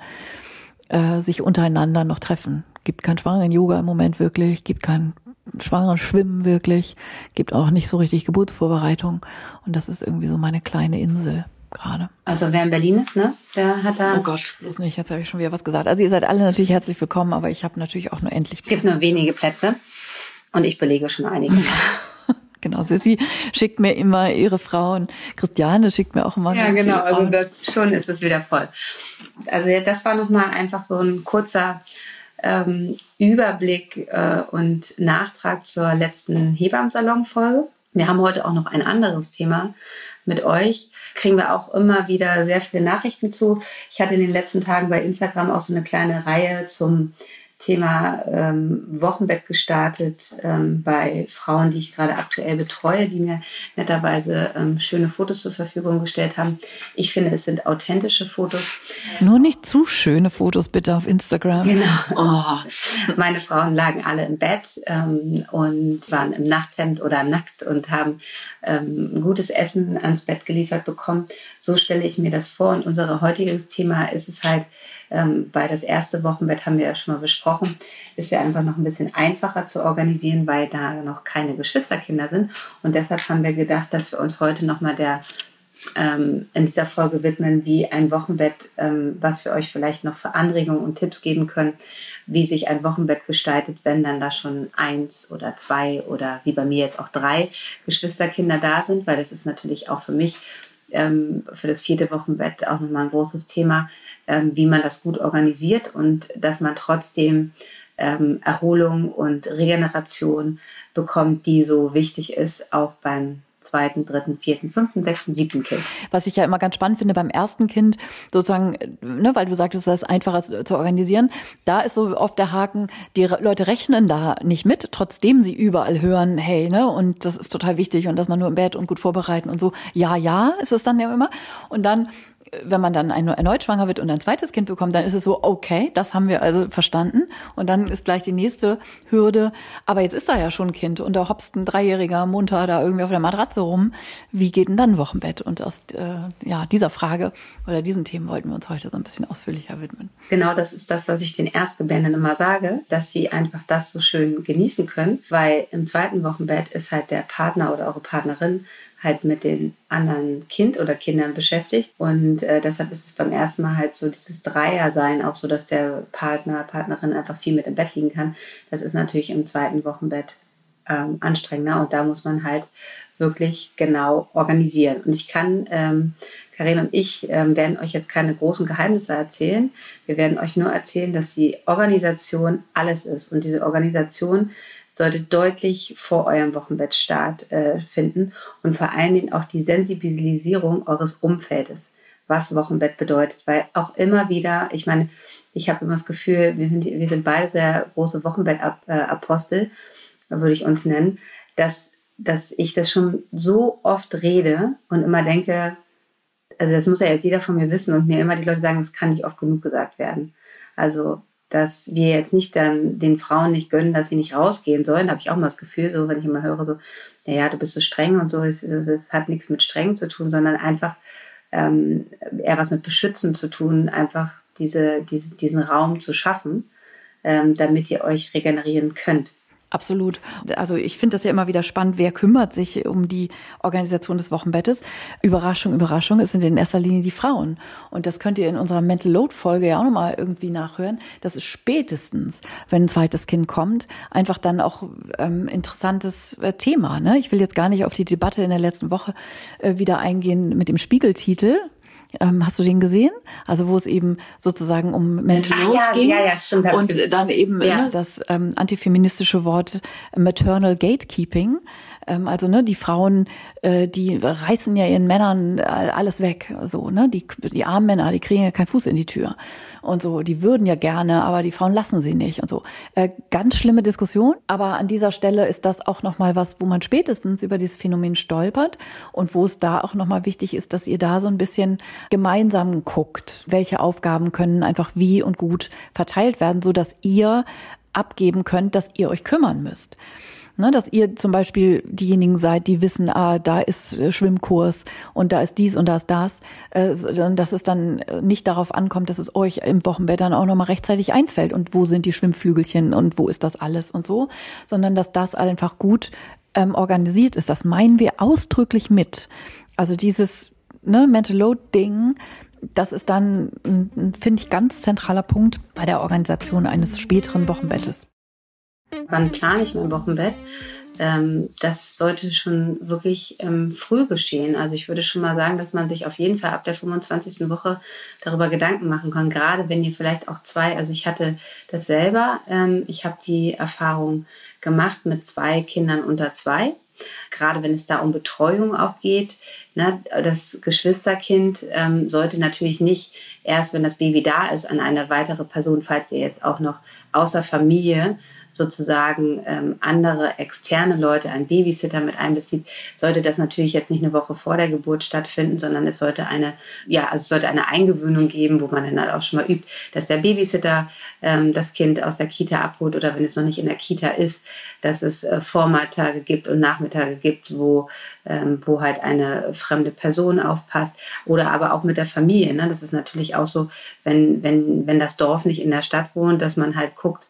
äh, sich untereinander noch treffen. Gibt kein schwangeren Yoga im Moment wirklich, gibt kein schwangeren Schwimmen wirklich, gibt auch nicht so richtig Geburtsvorbereitung. Und das ist irgendwie so meine kleine Insel gerade. Also wer in Berlin ist, ne? Der hat da. Oh Gott, bloß nicht, jetzt habe ich schon wieder was gesagt. Also ihr seid alle natürlich herzlich willkommen, aber ich habe natürlich auch nur endlich Plätze. Es gibt nur wenige Plätze und ich belege schon einige. (laughs) genau, sie schickt mir immer ihre Frau und Christiane schickt mir auch immer Ja, genau, also das schon ist es wieder voll. Also das war nochmal einfach so ein kurzer ähm, Überblick äh, und Nachtrag zur letzten Hebammsalon-Folge. Wir haben heute auch noch ein anderes Thema mit euch kriegen wir auch immer wieder sehr viele Nachrichten zu. Ich hatte in den letzten Tagen bei Instagram auch so eine kleine Reihe zum Thema ähm, Wochenbett gestartet ähm, bei Frauen, die ich gerade aktuell betreue, die mir netterweise ähm, schöne Fotos zur Verfügung gestellt haben. Ich finde, es sind authentische Fotos. Nur nicht zu schöne Fotos bitte auf Instagram. Genau. Oh. (laughs) Meine Frauen lagen alle im Bett ähm, und waren im Nachthemd oder nackt und haben ähm, gutes Essen ans Bett geliefert bekommen. So stelle ich mir das vor. Und unser heutiges Thema ist es halt, ähm, weil das erste Wochenbett haben wir ja schon mal besprochen, ist ja einfach noch ein bisschen einfacher zu organisieren, weil da noch keine Geschwisterkinder sind. Und deshalb haben wir gedacht, dass wir uns heute nochmal der ähm, in dieser Folge widmen, wie ein Wochenbett, ähm, was wir euch vielleicht noch für Anregungen und Tipps geben können, wie sich ein Wochenbett gestaltet, wenn dann da schon eins oder zwei oder wie bei mir jetzt auch drei Geschwisterkinder da sind, weil das ist natürlich auch für mich ähm, für das vierte Wochenbett auch nochmal ein großes Thema, ähm, wie man das gut organisiert und dass man trotzdem ähm, Erholung und Regeneration bekommt, die so wichtig ist, auch beim zweiten, dritten, vierten, fünften, sechsten, siebten Kind. Was ich ja immer ganz spannend finde beim ersten Kind, sozusagen, ne, weil du sagtest, das ist einfacher zu organisieren, da ist so oft der Haken, die Leute rechnen da nicht mit, trotzdem sie überall hören, hey, ne, und das ist total wichtig und dass man nur im Bett und gut vorbereiten und so, ja, ja, ist es dann ja immer. Und dann wenn man dann erneut schwanger wird und ein zweites Kind bekommt, dann ist es so, okay, das haben wir also verstanden. Und dann ist gleich die nächste Hürde. Aber jetzt ist da ja schon ein Kind und da hopst ein Dreijähriger munter da irgendwie auf der Matratze rum. Wie geht denn dann Wochenbett? Und aus äh, ja, dieser Frage oder diesen Themen wollten wir uns heute so ein bisschen ausführlicher widmen. Genau, das ist das, was ich den Erstgebärenden immer sage, dass sie einfach das so schön genießen können, weil im zweiten Wochenbett ist halt der Partner oder eure Partnerin halt mit den anderen Kind oder Kindern beschäftigt. Und äh, deshalb ist es beim ersten Mal halt so dieses Dreier-Sein, auch so, dass der Partner, Partnerin einfach viel mit im Bett liegen kann. Das ist natürlich im zweiten Wochenbett ähm, anstrengender und da muss man halt wirklich genau organisieren. Und ich kann, ähm, Karin und ich ähm, werden euch jetzt keine großen Geheimnisse erzählen. Wir werden euch nur erzählen, dass die Organisation alles ist. Und diese Organisation sollte deutlich vor eurem Wochenbettstart äh, finden und vor allen Dingen auch die Sensibilisierung eures Umfeldes, was Wochenbett bedeutet, weil auch immer wieder, ich meine, ich habe immer das Gefühl, wir sind, wir sind beide sehr große Wochenbettapostel, würde ich uns nennen, dass, dass ich das schon so oft rede und immer denke, also das muss ja jetzt jeder von mir wissen und mir immer die Leute sagen, das kann nicht oft genug gesagt werden. Also dass wir jetzt nicht dann den Frauen nicht gönnen, dass sie nicht rausgehen sollen. Da habe ich auch mal das Gefühl, so wenn ich immer höre, so, naja, du bist so streng und so, es, es, es hat nichts mit streng zu tun, sondern einfach ähm, eher was mit beschützen zu tun, einfach diese, diese, diesen Raum zu schaffen, ähm, damit ihr euch regenerieren könnt. Absolut. Also ich finde das ja immer wieder spannend, wer kümmert sich um die Organisation des Wochenbettes. Überraschung, Überraschung, es sind in erster Linie die Frauen. Und das könnt ihr in unserer Mental Load Folge ja auch nochmal irgendwie nachhören. Das ist spätestens, wenn ein zweites Kind kommt, einfach dann auch ähm, interessantes äh, Thema. Ne? Ich will jetzt gar nicht auf die Debatte in der letzten Woche äh, wieder eingehen mit dem Spiegeltitel. Ähm, hast du den gesehen? Also wo es eben sozusagen um Mental Load ja, ging ja, ja, stimmt, und dann eben ja. ne, das ähm, antifeministische Wort Maternal Gatekeeping. Ähm, also ne, die Frauen, äh, die reißen ja ihren Männern äh, alles weg, so ne, die die armen Männer, die kriegen ja keinen Fuß in die Tür und so, die würden ja gerne, aber die Frauen lassen sie nicht und so. Äh, ganz schlimme Diskussion, aber an dieser Stelle ist das auch noch mal was, wo man spätestens über dieses Phänomen stolpert und wo es da auch noch mal wichtig ist, dass ihr da so ein bisschen gemeinsam guckt, welche Aufgaben können einfach wie und gut verteilt werden, so dass ihr abgeben könnt, dass ihr euch kümmern müsst. Ne, dass ihr zum Beispiel diejenigen seid, die wissen, ah, da ist äh, Schwimmkurs und da ist dies und da ist das, äh, dass es dann nicht darauf ankommt, dass es euch im Wochenbett dann auch nochmal rechtzeitig einfällt und wo sind die Schwimmflügelchen und wo ist das alles und so, sondern dass das einfach gut ähm, organisiert ist. Das meinen wir ausdrücklich mit. Also dieses ne, Mental Load Ding, das ist dann, finde ich, ganz zentraler Punkt bei der Organisation eines späteren Wochenbettes. Wann plane ich mein Wochenbett? Ähm, das sollte schon wirklich ähm, früh geschehen. Also ich würde schon mal sagen, dass man sich auf jeden Fall ab der 25. Woche darüber Gedanken machen kann. Gerade wenn ihr vielleicht auch zwei, also ich hatte das selber, ähm, ich habe die Erfahrung gemacht mit zwei Kindern unter zwei. Gerade wenn es da um Betreuung auch geht. Ne, das Geschwisterkind sollte natürlich nicht erst, wenn das Baby da ist, an eine weitere Person, falls ihr jetzt auch noch außer Familie sozusagen ähm, andere externe Leute, ein Babysitter mit einbezieht, sollte das natürlich jetzt nicht eine Woche vor der Geburt stattfinden, sondern es sollte eine, ja, also es sollte eine Eingewöhnung geben, wo man dann halt auch schon mal übt, dass der Babysitter ähm, das Kind aus der Kita abholt oder wenn es noch nicht in der Kita ist, dass es äh, Vormittage gibt und Nachmittage gibt, wo ähm, wo halt eine fremde Person aufpasst oder aber auch mit der Familie. Ne? Das ist natürlich auch so, wenn, wenn, wenn das Dorf nicht in der Stadt wohnt, dass man halt guckt,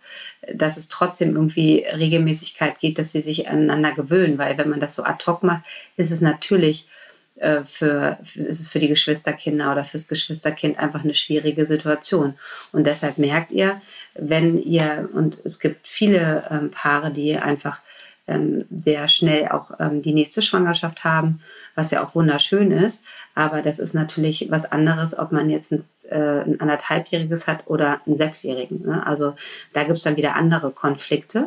dass es trotzdem irgendwie Regelmäßigkeit geht, dass sie sich aneinander gewöhnen, weil wenn man das so ad hoc macht, ist es natürlich äh, für, ist es für die Geschwisterkinder oder fürs Geschwisterkind einfach eine schwierige Situation. Und deshalb merkt ihr, wenn ihr, und es gibt viele ähm, Paare, die einfach ähm, sehr schnell auch ähm, die nächste Schwangerschaft haben, was ja auch wunderschön ist. Aber das ist natürlich was anderes, ob man jetzt ein, äh, ein anderthalbjähriges hat oder einen sechsjährigen. Ne? Also da gibt es dann wieder andere Konflikte.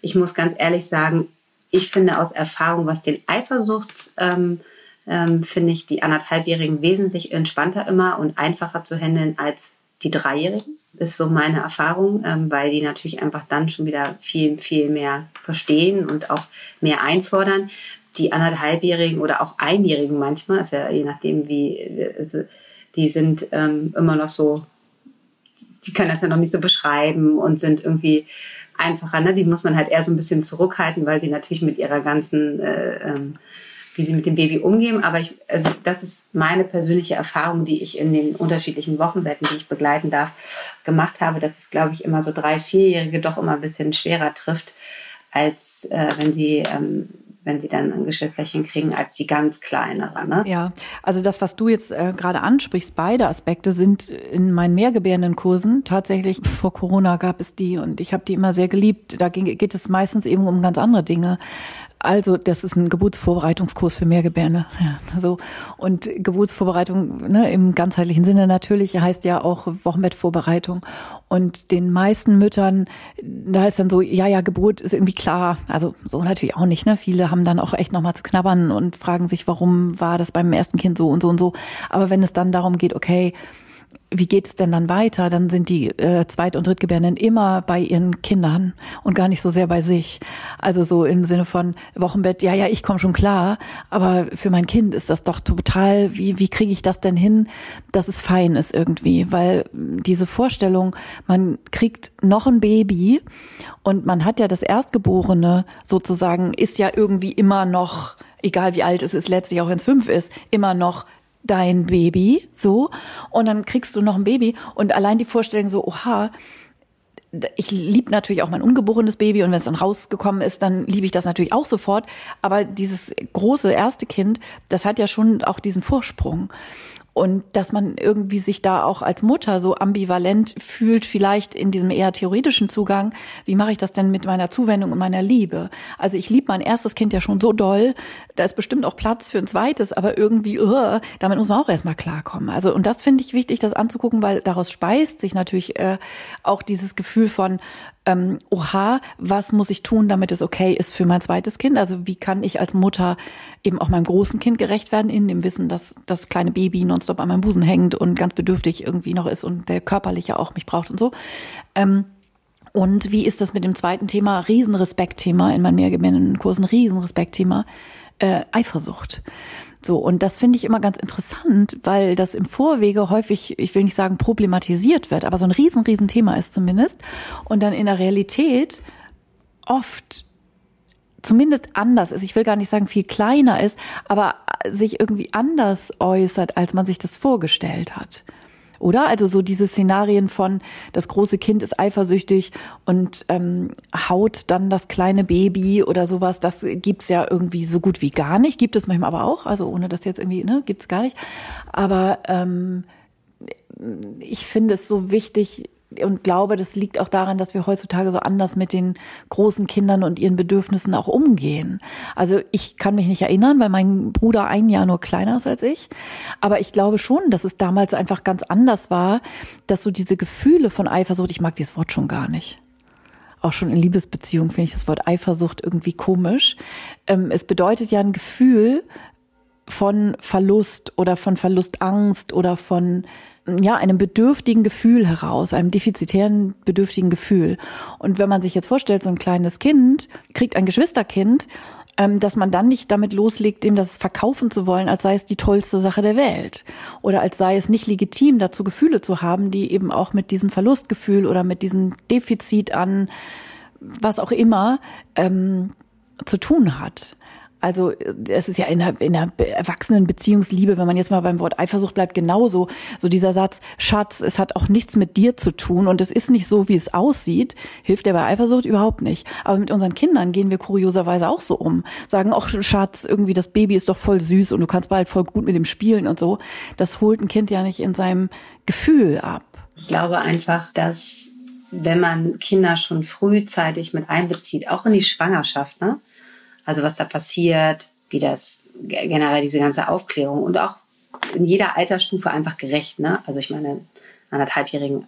Ich muss ganz ehrlich sagen, ich finde aus Erfahrung, was den Eifersuchts ähm, ähm, finde ich die anderthalbjährigen wesentlich entspannter immer und einfacher zu handeln als die Dreijährigen. Ist so meine Erfahrung, ähm, weil die natürlich einfach dann schon wieder viel, viel mehr verstehen und auch mehr einfordern die anderthalbjährigen oder auch einjährigen manchmal, ist ja je nachdem wie, also die sind ähm, immer noch so, die können das ja noch nicht so beschreiben und sind irgendwie einfacher. Ne? Die muss man halt eher so ein bisschen zurückhalten, weil sie natürlich mit ihrer ganzen, äh, ähm, wie sie mit dem Baby umgehen. Aber ich, also das ist meine persönliche Erfahrung, die ich in den unterschiedlichen Wochenbetten, die ich begleiten darf, gemacht habe, dass es, glaube ich, immer so drei, vierjährige doch immer ein bisschen schwerer trifft, als äh, wenn sie ähm, wenn sie dann ein Geschwisterchen kriegen, als die ganz kleinere. Ne? Ja, also das, was du jetzt äh, gerade ansprichst, beide Aspekte sind in meinen mehrgebärenden Kursen tatsächlich, vor Corona gab es die und ich habe die immer sehr geliebt. Da ging, geht es meistens eben um ganz andere Dinge. Also, das ist ein Geburtsvorbereitungskurs für Mehrgebärde. Ja, so. Und Geburtsvorbereitung ne, im ganzheitlichen Sinne natürlich heißt ja auch Wochenbettvorbereitung. Und den meisten Müttern, da ist dann so, ja, ja, Geburt ist irgendwie klar. Also so natürlich auch nicht. Ne? Viele haben dann auch echt nochmal zu knabbern und fragen sich, warum war das beim ersten Kind so und so und so. Aber wenn es dann darum geht, okay, wie geht es denn dann weiter? Dann sind die äh, Zweit- und Drittgebärenden immer bei ihren Kindern und gar nicht so sehr bei sich. Also so im Sinne von Wochenbett, ja, ja, ich komme schon klar, aber für mein Kind ist das doch total, wie, wie kriege ich das denn hin, dass es fein ist irgendwie? Weil diese Vorstellung, man kriegt noch ein Baby und man hat ja das Erstgeborene sozusagen, ist ja irgendwie immer noch, egal wie alt es ist, letztlich auch wenn es fünf ist, immer noch dein Baby, so, und dann kriegst du noch ein Baby und allein die Vorstellung so, oha, ich liebe natürlich auch mein ungeborenes Baby und wenn es dann rausgekommen ist, dann liebe ich das natürlich auch sofort. Aber dieses große erste Kind, das hat ja schon auch diesen Vorsprung und dass man irgendwie sich da auch als Mutter so ambivalent fühlt, vielleicht in diesem eher theoretischen Zugang, wie mache ich das denn mit meiner Zuwendung und meiner Liebe? Also ich liebe mein erstes Kind ja schon so doll, da ist bestimmt auch Platz für ein zweites, aber irgendwie, uh, damit muss man auch erstmal klarkommen. Also und das finde ich wichtig, das anzugucken, weil daraus speist sich natürlich äh, auch dieses Gefühl von, ähm, oha, was muss ich tun, damit es okay ist für mein zweites Kind? Also wie kann ich als Mutter eben auch meinem großen Kind gerecht werden, in dem Wissen, dass das kleine Baby nonstop an meinem Busen hängt und ganz bedürftig irgendwie noch ist und der körperliche auch mich braucht und so. Ähm, und wie ist das mit dem zweiten Thema, Riesenrespektthema in meinen Mehrgemeinen-Kursen, Riesenrespektthema, äh, Eifersucht. So, und das finde ich immer ganz interessant, weil das im Vorwege häufig, ich will nicht sagen problematisiert wird, aber so ein riesen, riesen Thema ist zumindest. Und dann in der Realität oft zumindest anders ist. Ich will gar nicht sagen viel kleiner ist, aber sich irgendwie anders äußert, als man sich das vorgestellt hat oder? Also so diese Szenarien von, das große Kind ist eifersüchtig und ähm, haut dann das kleine Baby oder sowas, das gibt's ja irgendwie so gut wie gar nicht. Gibt es manchmal aber auch, also ohne das jetzt irgendwie, ne, gibt's gar nicht. Aber ähm, ich finde es so wichtig, und glaube, das liegt auch daran, dass wir heutzutage so anders mit den großen Kindern und ihren Bedürfnissen auch umgehen. Also ich kann mich nicht erinnern, weil mein Bruder ein Jahr nur kleiner ist als ich. Aber ich glaube schon, dass es damals einfach ganz anders war, dass so diese Gefühle von Eifersucht, ich mag dieses Wort schon gar nicht. Auch schon in Liebesbeziehungen finde ich das Wort Eifersucht irgendwie komisch. Ähm, es bedeutet ja ein Gefühl von Verlust oder von Verlustangst oder von ja, einem bedürftigen Gefühl heraus, einem defizitären, bedürftigen Gefühl. Und wenn man sich jetzt vorstellt, so ein kleines Kind kriegt ein Geschwisterkind, ähm, dass man dann nicht damit loslegt, dem das verkaufen zu wollen, als sei es die tollste Sache der Welt. Oder als sei es nicht legitim, dazu Gefühle zu haben, die eben auch mit diesem Verlustgefühl oder mit diesem Defizit an was auch immer ähm, zu tun hat. Also es ist ja in der, in der erwachsenen Beziehungsliebe, wenn man jetzt mal beim Wort Eifersucht bleibt, genauso. So dieser Satz, Schatz, es hat auch nichts mit dir zu tun und es ist nicht so, wie es aussieht, hilft der bei Eifersucht überhaupt nicht. Aber mit unseren Kindern gehen wir kurioserweise auch so um. Sagen, auch Schatz, irgendwie das Baby ist doch voll süß und du kannst bald voll gut mit dem spielen und so. Das holt ein Kind ja nicht in seinem Gefühl ab. Ich glaube einfach, dass wenn man Kinder schon frühzeitig mit einbezieht, auch in die Schwangerschaft, ne? Also was da passiert, wie das generell diese ganze Aufklärung und auch in jeder Altersstufe einfach gerecht. Ne? Also ich meine, anderthalbjährigen,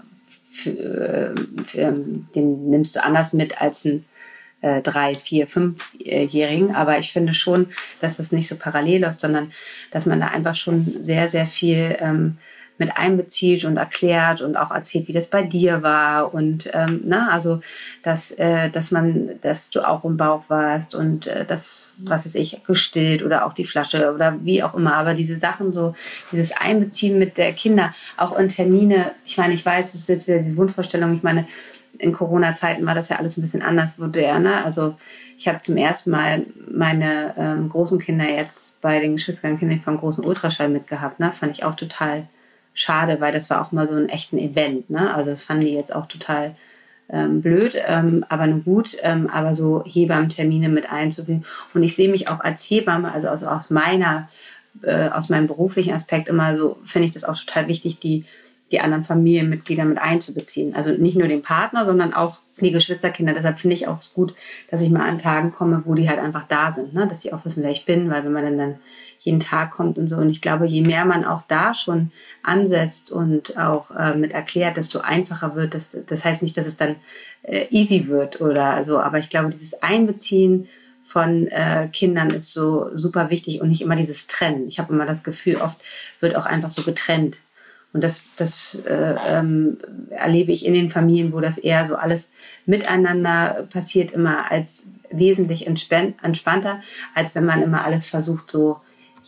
für, für, den nimmst du anders mit als ein äh, drei, vier, fünfjährigen. Aber ich finde schon, dass das nicht so parallel läuft, sondern dass man da einfach schon sehr, sehr viel ähm, mit einbezieht und erklärt und auch erzählt, wie das bei dir war und ähm, na, also dass, äh, dass man, dass du auch im Bauch warst und äh, das, was ist ich, gestillt oder auch die Flasche oder wie auch immer. Aber diese Sachen so, dieses Einbeziehen mit der Kinder, auch in Termine, ich meine, ich weiß, das ist jetzt wieder diese Wunschvorstellung, ich meine, in Corona-Zeiten war das ja alles ein bisschen anders moderne. Also ich habe zum ersten Mal meine ähm, großen Kinder jetzt bei den Geschwisterkindern vom großen Ultraschall mitgehabt. Ne? Fand ich auch total schade, weil das war auch mal so ein echten Event. Ne? Also das fanden die jetzt auch total ähm, blöd, ähm, aber nur gut, ähm, aber so Hebammentermine mit einzubinden. Und ich sehe mich auch als Hebamme, also, also aus meiner, äh, aus meinem beruflichen Aspekt immer so, finde ich das auch total wichtig, die, die anderen Familienmitglieder mit einzubeziehen. Also nicht nur den Partner, sondern auch die Geschwisterkinder. Deshalb finde ich auch gut, dass ich mal an Tagen komme, wo die halt einfach da sind, ne? dass sie auch wissen, wer ich bin, weil wenn man dann, dann jeden Tag kommt und so. Und ich glaube, je mehr man auch da schon ansetzt und auch äh, mit erklärt, desto einfacher wird. Das, das heißt nicht, dass es dann äh, easy wird oder so, aber ich glaube, dieses Einbeziehen von äh, Kindern ist so super wichtig und nicht immer dieses Trennen. Ich habe immer das Gefühl, oft wird auch einfach so getrennt. Und das, das äh, ähm, erlebe ich in den Familien, wo das eher so alles miteinander passiert, immer als wesentlich entspannter, als wenn man immer alles versucht, so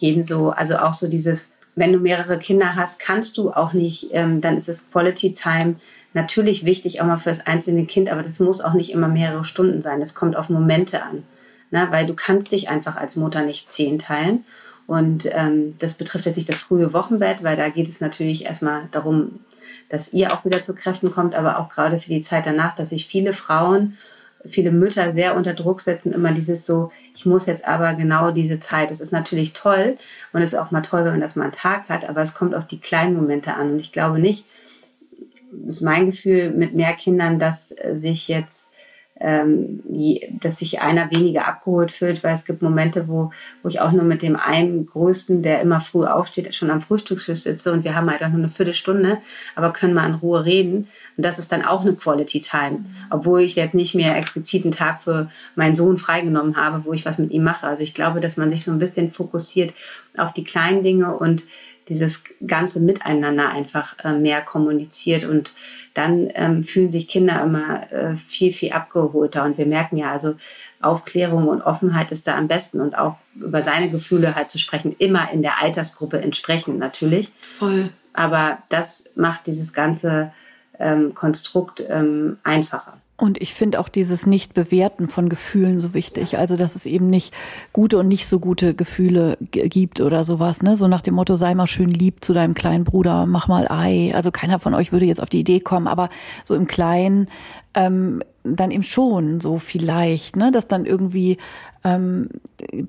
jeden so, also auch so dieses, wenn du mehrere Kinder hast, kannst du auch nicht, ähm, dann ist es Quality Time natürlich wichtig, auch mal für das einzelne Kind, aber das muss auch nicht immer mehrere Stunden sein. Das kommt auf Momente an, ne? weil du kannst dich einfach als Mutter nicht zehn teilen. Und ähm, das betrifft jetzt nicht das frühe Wochenbett, weil da geht es natürlich erstmal darum, dass ihr auch wieder zu Kräften kommt, aber auch gerade für die Zeit danach, dass sich viele Frauen, viele Mütter sehr unter Druck setzen, immer dieses so, ich muss jetzt aber genau diese Zeit. Das ist natürlich toll und es ist auch mal toll, wenn man das mal einen Tag hat, aber es kommt auf die kleinen Momente an. Und ich glaube nicht, ist mein Gefühl mit mehr Kindern, dass sich jetzt ähm, dass sich einer weniger abgeholt fühlt, weil es gibt Momente, wo, wo ich auch nur mit dem einen Größten, der immer früh aufsteht, schon am Frühstückstisch sitze und wir haben halt auch nur eine Viertelstunde, aber können mal in Ruhe reden. Und das ist dann auch eine Quality Time, obwohl ich jetzt nicht mehr explizit einen Tag für meinen Sohn freigenommen habe, wo ich was mit ihm mache. Also ich glaube, dass man sich so ein bisschen fokussiert auf die kleinen Dinge und dieses ganze Miteinander einfach äh, mehr kommuniziert und dann ähm, fühlen sich Kinder immer äh, viel, viel abgeholter. Und wir merken ja, also Aufklärung und Offenheit ist da am besten und auch über seine Gefühle halt zu sprechen, immer in der Altersgruppe entsprechend natürlich. Voll. Aber das macht dieses ganze ähm, Konstrukt ähm, einfacher. Und ich finde auch dieses Nicht-Bewerten von Gefühlen so wichtig. Also, dass es eben nicht gute und nicht so gute Gefühle gibt oder sowas, ne? So nach dem Motto, sei mal schön lieb zu deinem kleinen Bruder, mach mal Ei. Also keiner von euch würde jetzt auf die Idee kommen, aber so im Kleinen ähm, dann eben schon so vielleicht, ne, dass dann irgendwie ähm,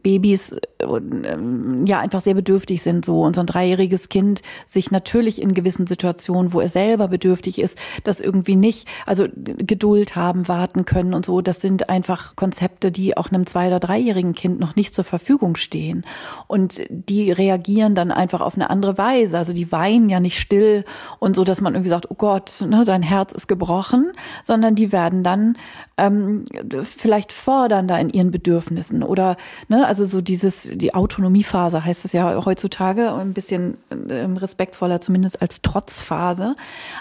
Babys ähm, ja einfach sehr bedürftig sind so. Und so ein dreijähriges Kind sich natürlich in gewissen Situationen, wo er selber bedürftig ist, das irgendwie nicht, also Geduld haben, warten können und so, das sind einfach Konzepte, die auch einem zwei- oder dreijährigen Kind noch nicht zur Verfügung stehen. Und die reagieren dann einfach auf eine andere Weise, also die weinen ja nicht still und so, dass man irgendwie sagt, oh Gott, ne, dein Herz ist gebrochen, sondern die werden dann ähm, vielleicht fordernder in ihren Bedürfnissen oder ne, also so dieses die Autonomiephase heißt es ja heutzutage ein bisschen äh, respektvoller zumindest als Trotzphase.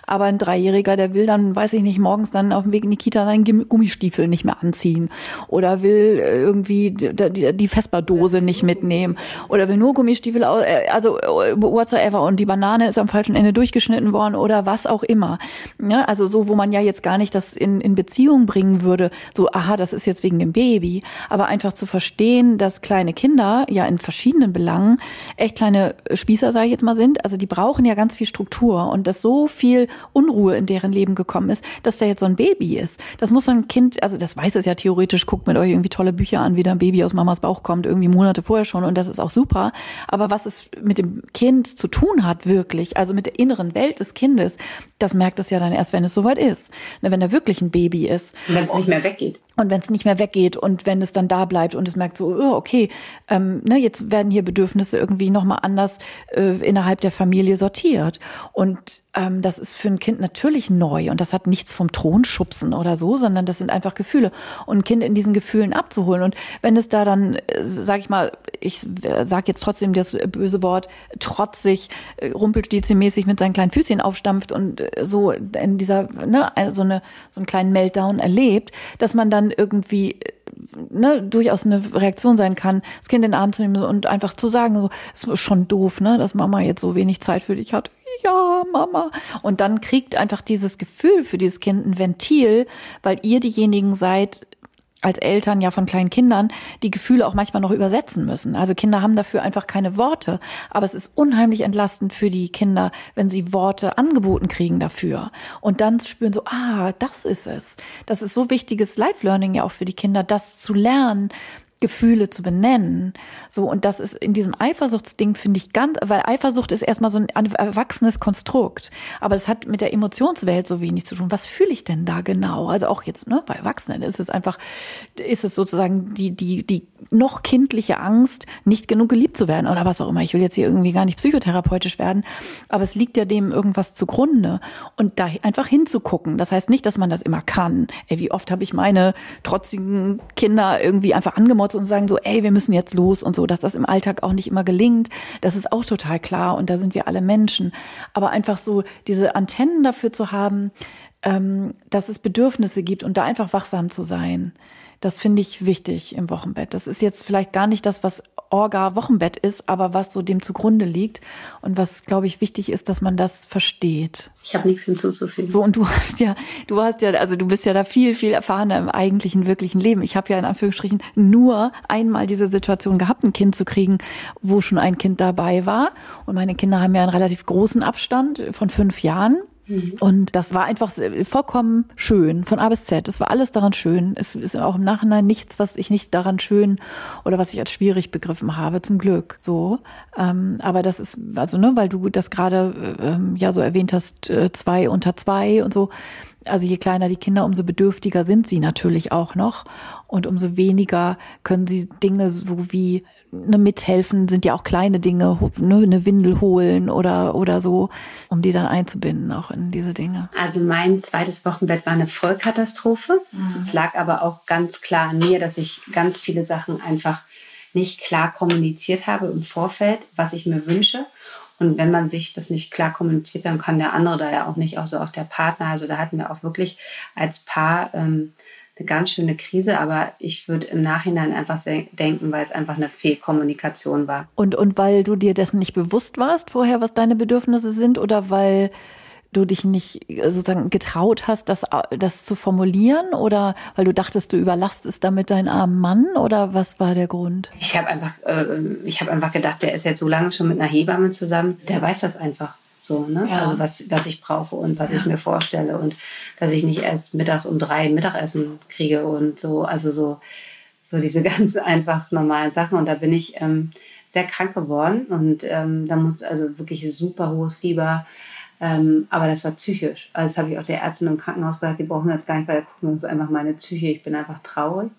Aber ein Dreijähriger, der will dann, weiß ich nicht, morgens dann auf dem Weg in die Kita seinen Gummistiefel nicht mehr anziehen oder will äh, irgendwie die, Vespa-Dose nicht mitnehmen oder will nur Gummistiefel, äh, also whatsoever und die Banane ist am falschen Ende durchgeschnitten worden oder was auch immer. Ja, also so, wo man ja jetzt gar nicht das in, in Beziehung bringen würde, so, aha, das ist jetzt wegen dem Baby, aber einfach zu verstehen, dass kleine Kinder ja in verschiedenen Belangen echt kleine Spießer, sage ich jetzt mal, sind. Also die brauchen ja ganz viel Struktur und dass so viel Unruhe in deren Leben gekommen ist, dass da jetzt so ein Baby ist. Das muss so ein Kind, also das weiß es ja theoretisch, guckt mit euch irgendwie tolle Bücher an, wie da ein Baby aus Mamas Bauch kommt, irgendwie Monate vorher schon und das ist auch super. Aber was es mit dem Kind zu tun hat, wirklich, also mit der inneren Welt des Kindes, das merkt es ja dann erst, wenn es soweit ist. Ne, wenn da wirklich ein Baby ist. Wenn es nicht mehr weggeht. Und wenn es nicht mehr weggeht und wenn es dann da bleibt und es merkt so, oh, okay, ähm, ne, jetzt werden hier Bedürfnisse irgendwie nochmal anders äh, innerhalb der Familie sortiert. Und ähm, das ist für ein Kind natürlich neu und das hat nichts vom Thron schubsen oder so, sondern das sind einfach Gefühle. Und ein Kind in diesen Gefühlen abzuholen. Und wenn es da dann, äh, sag ich mal, ich sage jetzt trotzdem das böse Wort, trotzig, äh, rumpelstilzmäßig mit seinen kleinen Füßchen aufstampft und äh, so in dieser, ne, so eine, so einen kleinen Meltdown erlebt, dass man dann dann irgendwie ne, durchaus eine Reaktion sein kann, das Kind in den Arm zu nehmen und einfach zu sagen, so, ist schon doof, ne, dass Mama jetzt so wenig Zeit für dich hat. Ja, Mama. Und dann kriegt einfach dieses Gefühl für dieses Kind ein Ventil, weil ihr diejenigen seid, als Eltern ja von kleinen Kindern die Gefühle auch manchmal noch übersetzen müssen. Also Kinder haben dafür einfach keine Worte. Aber es ist unheimlich entlastend für die Kinder, wenn sie Worte angeboten kriegen dafür. Und dann spüren so, ah, das ist es. Das ist so wichtiges Life-Learning ja auch für die Kinder, das zu lernen, Gefühle zu benennen. So, und das ist in diesem Eifersuchtsding, finde ich ganz, weil Eifersucht ist erstmal so ein erwachsenes Konstrukt. Aber das hat mit der Emotionswelt so wenig zu tun. Was fühle ich denn da genau? Also auch jetzt, ne, bei Erwachsenen ist es einfach, ist es sozusagen die, die, die noch kindliche Angst, nicht genug geliebt zu werden oder was auch immer. Ich will jetzt hier irgendwie gar nicht psychotherapeutisch werden, aber es liegt ja dem irgendwas zugrunde. Und da einfach hinzugucken. Das heißt nicht, dass man das immer kann. Ey, wie oft habe ich meine trotzigen Kinder irgendwie einfach angemotzt und sagen so, ey, wir müssen jetzt los und so, dass das im Alltag auch nicht immer gelingt, das ist auch total klar und da sind wir alle Menschen. Aber einfach so diese Antennen dafür zu haben, ähm, dass es Bedürfnisse gibt und da einfach wachsam zu sein. Das finde ich wichtig im Wochenbett. Das ist jetzt vielleicht gar nicht das, was Orga Wochenbett ist, aber was so dem zugrunde liegt und was, glaube ich, wichtig ist, dass man das versteht. Ich habe nichts hinzuzufügen. So, und du hast ja, du hast ja, also du bist ja da viel, viel erfahrener im eigentlichen, wirklichen Leben. Ich habe ja in Anführungsstrichen nur einmal diese Situation gehabt, ein Kind zu kriegen, wo schon ein Kind dabei war. Und meine Kinder haben ja einen relativ großen Abstand von fünf Jahren. Mhm. Und das war einfach vollkommen schön, von A bis Z. Es war alles daran schön. Es ist auch im Nachhinein nichts, was ich nicht daran schön oder was ich als schwierig begriffen habe, zum Glück. So. Ähm, aber das ist, also, ne, weil du das gerade ähm, ja so erwähnt hast, äh, zwei unter zwei und so. Also je kleiner die Kinder, umso bedürftiger sind sie natürlich auch noch. Und umso weniger können sie Dinge so wie ne, mithelfen, sind ja auch kleine Dinge, ne, eine Windel holen oder, oder so, um die dann einzubinden auch in diese Dinge. Also mein zweites Wochenbett war eine Vollkatastrophe. Mhm. Es lag aber auch ganz klar an mir, dass ich ganz viele Sachen einfach nicht klar kommuniziert habe im Vorfeld, was ich mir wünsche. Und wenn man sich das nicht klar kommuniziert, dann kann der andere da ja auch nicht, auch so auch der Partner. Also da hatten wir auch wirklich als Paar ähm, eine ganz schöne Krise, aber ich würde im Nachhinein einfach denken, weil es einfach eine Fehlkommunikation war. Und, und weil du dir dessen nicht bewusst warst vorher, was deine Bedürfnisse sind oder weil du dich nicht äh, sozusagen getraut hast, das, äh, das zu formulieren oder weil du dachtest, du überlastest damit deinen armen Mann oder was war der Grund? Ich habe einfach, äh, ich habe einfach gedacht, der ist jetzt so lange schon mit einer Hebamme zusammen, der weiß das einfach. So, ne? Ja. Also was, was ich brauche und was ja. ich mir vorstelle und dass ich nicht erst mittags um drei Mittagessen kriege und so, also so, so diese (laughs) ganz einfach normalen Sachen. Und da bin ich ähm, sehr krank geworden und ähm, da muss also wirklich super hohes Fieber. Ähm, aber das war psychisch. Also das habe ich auch der Ärztin im Krankenhaus gesagt, die brauchen wir jetzt gar nicht, weil da gucken wir uns einfach meine Psyche. Ich bin einfach traurig.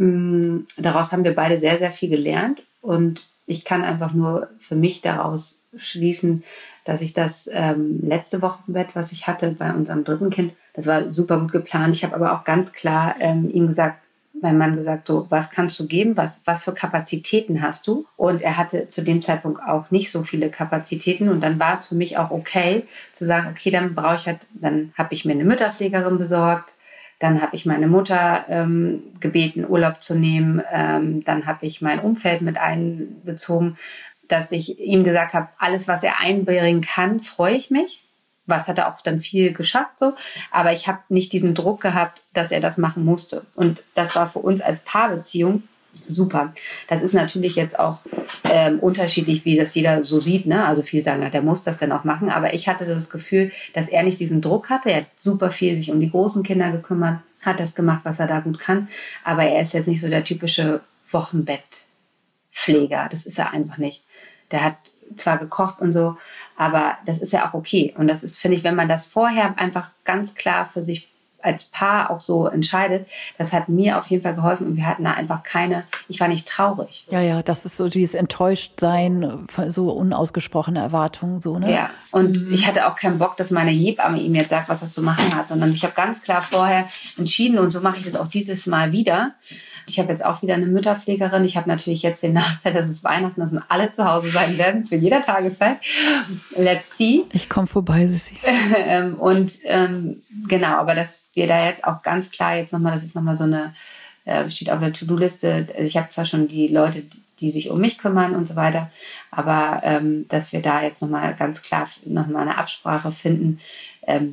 Ähm, daraus haben wir beide sehr, sehr viel gelernt und ich kann einfach nur für mich daraus schließen, dass ich das ähm, letzte Wochenbett, was ich hatte bei unserem dritten Kind, das war super gut geplant. Ich habe aber auch ganz klar ähm, ihm gesagt, mein Mann gesagt, so, was kannst du geben? Was, was für Kapazitäten hast du? Und er hatte zu dem Zeitpunkt auch nicht so viele Kapazitäten. Und dann war es für mich auch okay zu sagen, okay, dann brauche ich halt, dann habe ich mir eine Mütterpflegerin besorgt. Dann habe ich meine Mutter ähm, gebeten, Urlaub zu nehmen. Ähm, dann habe ich mein Umfeld mit einbezogen dass ich ihm gesagt habe, alles, was er einbringen kann, freue ich mich. Was hat er auch dann viel geschafft so, aber ich habe nicht diesen Druck gehabt, dass er das machen musste. Und das war für uns als Paarbeziehung super. Das ist natürlich jetzt auch ähm, unterschiedlich, wie das jeder so sieht. Ne? Also viele sagen, der muss das dann auch machen. Aber ich hatte das Gefühl, dass er nicht diesen Druck hatte. Er hat super viel sich um die großen Kinder gekümmert, hat das gemacht, was er da gut kann. Aber er ist jetzt nicht so der typische Wochenbettpfleger. Das ist er einfach nicht. Der hat zwar gekocht und so, aber das ist ja auch okay. Und das ist, finde ich, wenn man das vorher einfach ganz klar für sich als Paar auch so entscheidet, das hat mir auf jeden Fall geholfen und wir hatten da einfach keine, ich war nicht traurig. Ja, ja, das ist so dieses Enttäuschtsein, so unausgesprochene Erwartungen, so, ne? Ja, und mhm. ich hatte auch keinen Bock, dass meine Hebamme ihm jetzt sagt, was er zu machen hat, sondern ich habe ganz klar vorher entschieden und so mache ich das auch dieses Mal wieder, ich habe jetzt auch wieder eine Mütterpflegerin. Ich habe natürlich jetzt den Nachteil, dass es Weihnachten ist und alle zu Hause sein werden, zu jeder Tageszeit. Let's see. Ich komme vorbei, Sissi. (laughs) Ähm, und ähm, genau, aber dass wir da jetzt auch ganz klar jetzt nochmal, das ist nochmal so eine, äh, steht auf der To-Do-Liste. Also ich habe zwar schon die Leute, die sich um mich kümmern und so weiter, aber ähm, dass wir da jetzt nochmal ganz klar nochmal eine Absprache finden,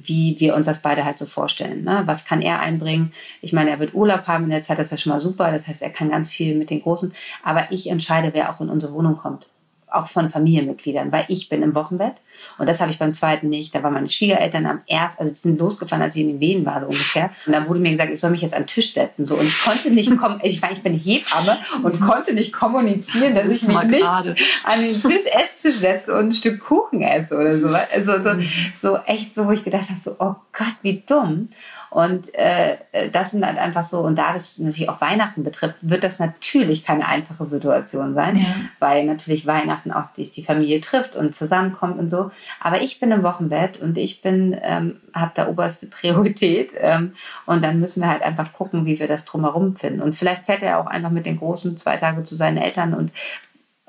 wie wir uns das beide halt so vorstellen. Ne? Was kann er einbringen? Ich meine, er wird Urlaub haben in der Zeit, das ist ja schon mal super. Das heißt, er kann ganz viel mit den Großen. Aber ich entscheide, wer auch in unsere Wohnung kommt auch von Familienmitgliedern, weil ich bin im Wochenbett und das habe ich beim zweiten nicht. Da waren meine Schwiegereltern am ersten, also die sind losgefahren, als ich in den Wehen war, so ungefähr. Und dann wurde mir gesagt, ich soll mich jetzt an den Tisch setzen. So. Und ich konnte nicht (laughs) kommen, ich meine, ich bin Hebamme und konnte nicht kommunizieren, dass ich mich nicht grade. an den Tisch Esstisch setze und ein Stück Kuchen esse oder so. Also so, so echt so, wo ich gedacht habe, so, oh Gott, wie dumm. Und äh, das sind halt einfach so, und da das natürlich auch Weihnachten betrifft, wird das natürlich keine einfache Situation sein, ja. weil natürlich Weihnachten auch die, die Familie trifft und zusammenkommt und so. Aber ich bin im Wochenbett und ich bin, ähm, habe da oberste (laughs) Priorität. Ähm, und dann müssen wir halt einfach gucken, wie wir das drumherum finden. Und vielleicht fährt er auch einfach mit den Großen zwei Tage zu seinen Eltern und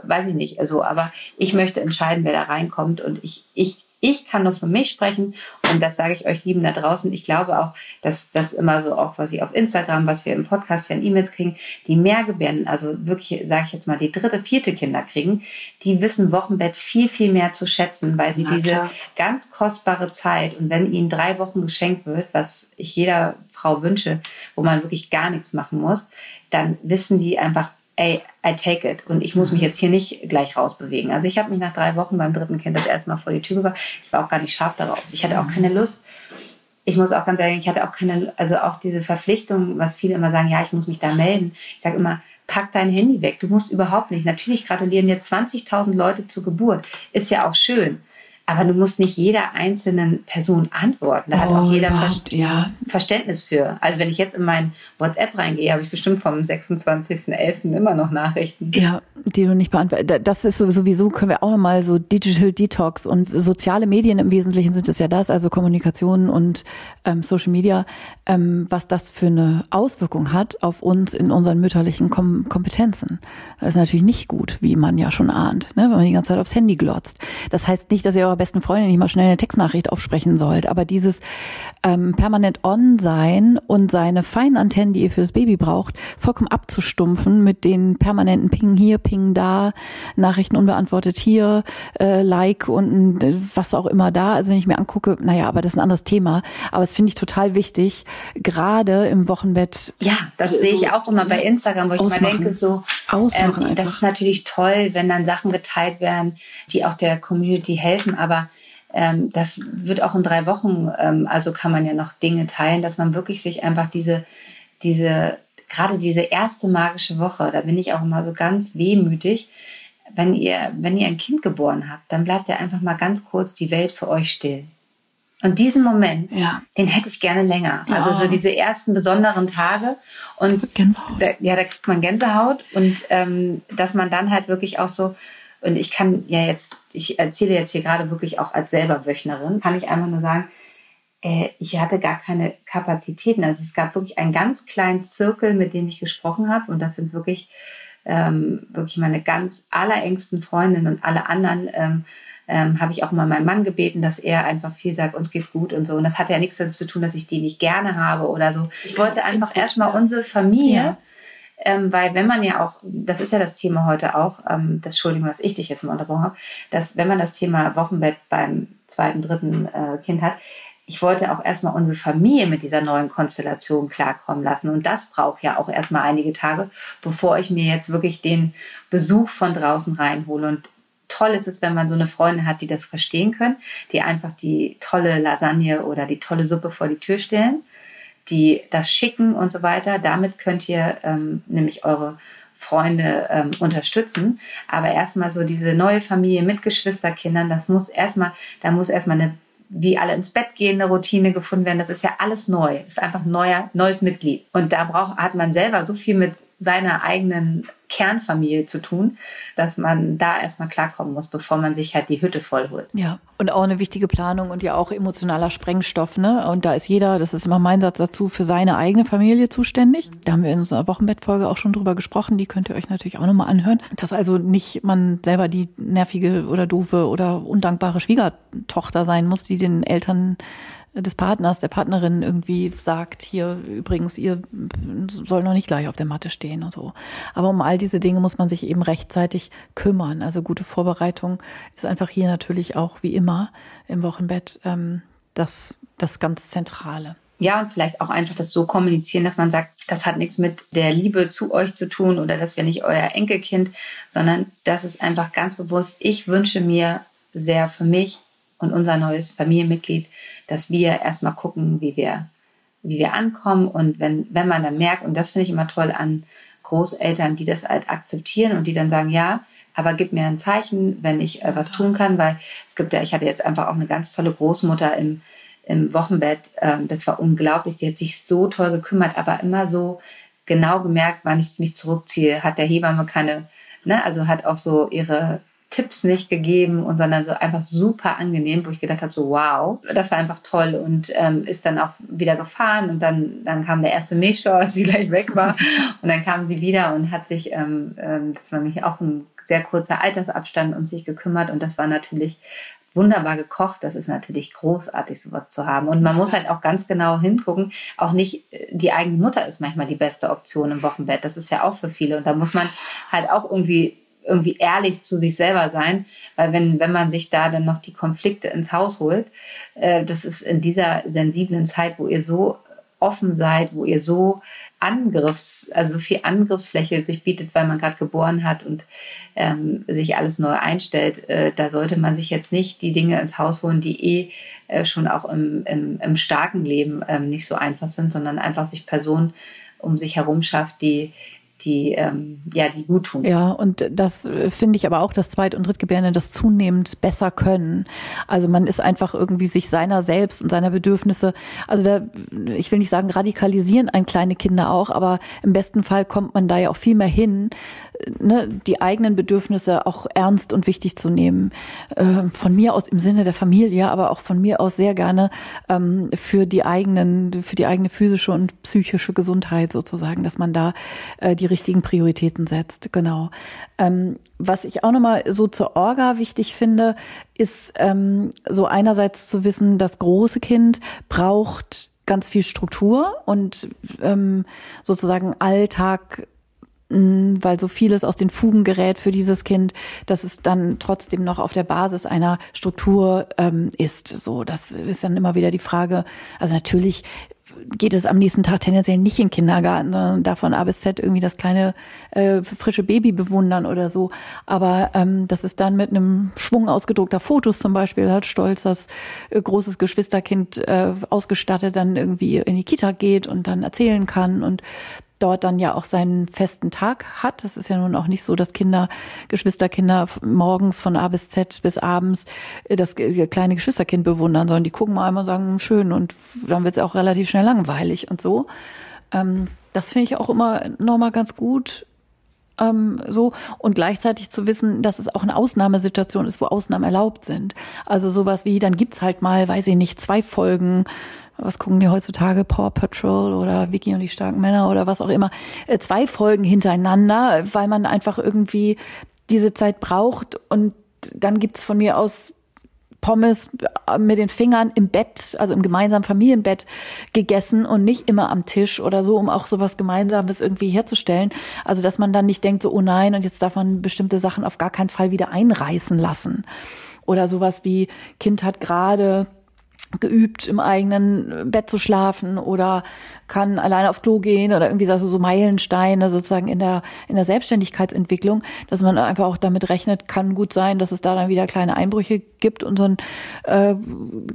weiß ich nicht. Also, aber ich möchte entscheiden, wer da reinkommt. Und ich, ich Ich kann nur für mich sprechen und das sage ich euch lieben da draußen. Ich glaube auch, dass das immer so auch, was ich auf Instagram, was wir im Podcast ja in E-Mails kriegen, die Mehrgebärden, also wirklich, sage ich jetzt mal, die dritte, vierte Kinder kriegen, die wissen Wochenbett viel, viel mehr zu schätzen, weil sie Na, diese klar. ganz kostbare Zeit und wenn ihnen drei Wochen geschenkt wird, was ich jeder Frau wünsche, wo man wirklich gar nichts machen muss, dann wissen die einfach, ey, I take it. Und ich muss mich mhm. jetzt hier nicht gleich rausbewegen. Also ich habe mich nach drei Wochen beim dritten Kind das erste Mal vor die Tür gebracht. Ich war auch gar nicht scharf darauf. Ich hatte auch keine Lust. Ich muss auch ganz ehrlich, ich hatte auch keine, also auch diese Verpflichtung, was viele immer sagen, ja, ich muss mich da melden. Ich sage immer, pack dein Handy weg. Du musst überhaupt nicht. Natürlich gratulieren dir 20.000 Leute zur Geburt. Ist ja auch schön. Aber du musst nicht jeder einzelnen Person antworten. Da oh, hat auch oh, jeder Ver ja. Verständnis für. Also wenn ich jetzt in mein WhatsApp reingehe, habe ich bestimmt vom 26.11. immer noch Nachrichten. Ja, die du nicht beantwortest. Das ist sowieso, können wir auch nochmal so Digital Detox und soziale Medien im Wesentlichen sind es ja das, also Kommunikation und ähm, Social Media, ähm, was das für eine Auswirkung hat auf uns in unseren mütterlichen Kom Kompetenzen. Das ist natürlich nicht gut, wie man ja schon ahnt, ne, wenn man die ganze Zeit aufs Handy glotzt. Das heißt nicht, dass ihr eurer besten Freundin nicht mal schnell eine Textnachricht aufsprechen sollt. Aber dieses ähm, permanent on sein und seine feinen Antennen, die ihr fürs Baby braucht, vollkommen abzustumpfen mit den permanenten Ping hier, Ping da, Nachrichten unbeantwortet hier, äh, Like und äh, was auch immer da. Also wenn ich mir angucke, naja, aber das ist ein anderes Thema. Aber es finde ich total wichtig, gerade im Wochenbett. Ja, das so, sehe ich auch immer bei Instagram, wo ich ausmachen. mal denke, so, ähm, das ist natürlich toll, wenn dann Sachen geteilt werden, die auch der Community helfen aber ähm, das wird auch in drei Wochen, ähm, also kann man ja noch Dinge teilen, dass man wirklich sich einfach diese, diese, gerade diese erste magische Woche, da bin ich auch immer so ganz wehmütig, wenn ihr, wenn ihr ein Kind geboren habt, dann bleibt ja einfach mal ganz kurz die Welt für euch still. Und diesen Moment, ja. den hätte ich gerne länger. Ja. Also so diese ersten besonderen Tage. Und Gänsehaut. Da, ja, da kriegt man Gänsehaut. Und ähm, dass man dann halt wirklich auch so und ich kann ja jetzt, ich erzähle jetzt hier gerade wirklich auch als selber Wöchnerin, kann ich einfach nur sagen, äh, ich hatte gar keine Kapazitäten. Also es gab wirklich einen ganz kleinen Zirkel, mit dem ich gesprochen habe. Und das sind wirklich, ähm, wirklich meine ganz allerengsten Freundinnen und alle anderen. Ähm, ähm, habe ich auch mal meinen Mann gebeten, dass er einfach viel sagt, uns geht gut und so. Und das hat ja nichts damit zu tun, dass ich die nicht gerne habe oder so. Ich wollte einfach erstmal unsere Familie ja. Ähm, weil wenn man ja auch, das ist ja das Thema heute auch, ähm, das Entschuldigung, dass ich dich jetzt mal unterbrochen habe, dass wenn man das Thema Wochenbett beim zweiten, dritten äh, Kind hat, ich wollte auch erstmal unsere Familie mit dieser neuen Konstellation klarkommen lassen. Und das braucht ja auch erstmal einige Tage, bevor ich mir jetzt wirklich den Besuch von draußen reinhole. Und toll ist es, wenn man so eine Freundin hat, die das verstehen können, die einfach die tolle Lasagne oder die tolle Suppe vor die Tür stellen die das schicken und so weiter. Damit könnt ihr ähm, nämlich eure Freunde ähm, unterstützen. Aber erstmal so diese neue Familie mit Geschwisterkindern, das muss erstmal, da muss erstmal eine wie alle ins Bett gehen, eine Routine gefunden werden. Das ist ja alles neu. Ist einfach neuer, neues Mitglied. Und da braucht, hat man selber so viel mit seiner eigenen Kernfamilie zu tun, dass man da erstmal klarkommen muss, bevor man sich halt die Hütte vollholt. Ja, und auch eine wichtige Planung und ja auch emotionaler Sprengstoff, ne? Und da ist jeder, das ist immer mein Satz dazu, für seine eigene Familie zuständig. Da haben wir in unserer Wochenbettfolge auch schon drüber gesprochen, die könnt ihr euch natürlich auch nochmal anhören. Dass also nicht man selber die nervige oder doofe oder undankbare Schwiegertochter sein muss, die den Eltern des Partners, der Partnerin irgendwie sagt, hier übrigens, ihr soll noch nicht gleich auf der Matte stehen und so. Aber um all diese Dinge muss man sich eben rechtzeitig kümmern. Also gute Vorbereitung ist einfach hier natürlich auch wie immer im Wochenbett ähm, das, das ganz Zentrale. Ja, und vielleicht auch einfach das so kommunizieren, dass man sagt, das hat nichts mit der Liebe zu euch zu tun oder das wäre nicht euer Enkelkind, sondern das ist einfach ganz bewusst, ich wünsche mir sehr für mich und unser neues Familienmitglied, dass wir erstmal gucken, wie wir, wie wir ankommen. Und wenn, wenn man dann merkt, und das finde ich immer toll an Großeltern, die das halt akzeptieren und die dann sagen, ja, aber gib mir ein Zeichen, wenn ich äh, was tun kann, weil es gibt ja, ich hatte jetzt einfach auch eine ganz tolle Großmutter im, im Wochenbett. Ähm, das war unglaublich. Die hat sich so toll gekümmert, aber immer so genau gemerkt, wann ich mich zurückziehe. Hat der Hebamme keine, ne, also hat auch so ihre Tipps nicht gegeben und sondern so einfach super angenehm, wo ich gedacht habe, so wow, das war einfach toll und ähm, ist dann auch wieder gefahren und dann, dann kam der erste Milchschau, (laughs) als sie gleich weg war und dann kam sie wieder und hat sich, ähm, ähm, das war nämlich auch ein sehr kurzer Altersabstand, um sich gekümmert und das war natürlich wunderbar gekocht. Das ist natürlich großartig, sowas zu haben. Und man muss halt auch ganz genau hingucken. Auch nicht äh, die eigene Mutter ist manchmal die beste Option im Wochenbett. Das ist ja auch für viele. Und da muss man halt auch irgendwie irgendwie ehrlich zu sich selber sein, weil wenn, wenn man sich da dann noch die Konflikte ins Haus holt, äh, das ist in dieser sensiblen Zeit, wo ihr so offen seid, wo ihr so Angriffs, also so viel Angriffsfläche sich bietet, weil man gerade geboren hat und ähm, sich alles neu einstellt, äh, da sollte man sich jetzt nicht die Dinge ins Haus holen, die eh äh, schon auch im, im, im starken Leben ähm, nicht so einfach sind, sondern einfach sich Personen um sich herum schafft, die die, ähm, ja, die gut tun. Ja, und das äh, finde ich aber auch, dass Zweit- und Drittgebärende das zunehmend besser können. Also man ist einfach irgendwie sich seiner selbst und seiner Bedürfnisse, also da, ich will nicht sagen, radikalisieren ein kleine Kinder auch, aber im besten Fall kommt man da ja auch viel mehr hin, ne, die eigenen Bedürfnisse auch ernst und wichtig zu nehmen. Äh, von mir aus im Sinne der Familie, aber auch von mir aus sehr gerne ähm, für die eigenen, für die eigene physische und psychische Gesundheit sozusagen, dass man da äh, die richtigen Prioritäten setzt. Genau. Ähm, was ich auch nochmal so zur Orga wichtig finde, ist ähm, so einerseits zu wissen, das große Kind braucht ganz viel Struktur und ähm, sozusagen Alltag weil so vieles aus den Fugen gerät für dieses Kind, dass es dann trotzdem noch auf der Basis einer Struktur ähm, ist. So, das ist dann immer wieder die Frage. Also natürlich geht es am nächsten Tag tendenziell nicht in den Kindergarten, sondern davon A bis Z irgendwie das kleine äh, frische Baby bewundern oder so. Aber ähm, das ist dann mit einem Schwung ausgedruckter Fotos zum Beispiel, halt stolz, dass äh, großes Geschwisterkind äh, ausgestattet dann irgendwie in die Kita geht und dann erzählen kann und dort dann ja auch seinen festen Tag hat. Das ist ja nun auch nicht so, dass Kinder, Geschwisterkinder morgens von A bis Z bis abends äh, das kleine Geschwisterkind bewundern, sondern die gucken mal einmal und sagen, hm, schön und dann wird es auch relativ schnell langweilig und so. Ähm, das finde ich auch immer nochmal ganz gut. Ähm, so und gleichzeitig zu wissen, dass es auch eine Ausnahmesituation ist, wo Ausnahmen erlaubt sind. Also sowas wie, dann gibt's halt mal, weiß ich nicht, zwei Folgen was gucken die heutzutage, Paw Patrol oder Vicky und die starken Männer oder was auch immer, äh, zwei Folgen hintereinander, weil man einfach irgendwie diese Zeit braucht und dann gibt's von mir aus Pommes mit den Fingern im Bett, also im gemeinsamen Familienbett gegessen und nicht immer am Tisch oder so, um auch sowas Gemeinsames irgendwie herzustellen. Also, dass man dann nicht denkt, so, oh nein, und jetzt darf man bestimmte Sachen auf gar keinen Fall wieder einreißen lassen. Oder sowas wie, Kind hat gerade geübt, im eigenen Bett zu schlafen oder kann alleine aufs Klo gehen oder irgendwie so, so Meilensteine sozusagen in der, in der Selbstständigkeitsentwicklung, dass man einfach auch damit rechnet, kann gut sein, dass es da dann wieder kleine Einbrüche gibt und so ein äh,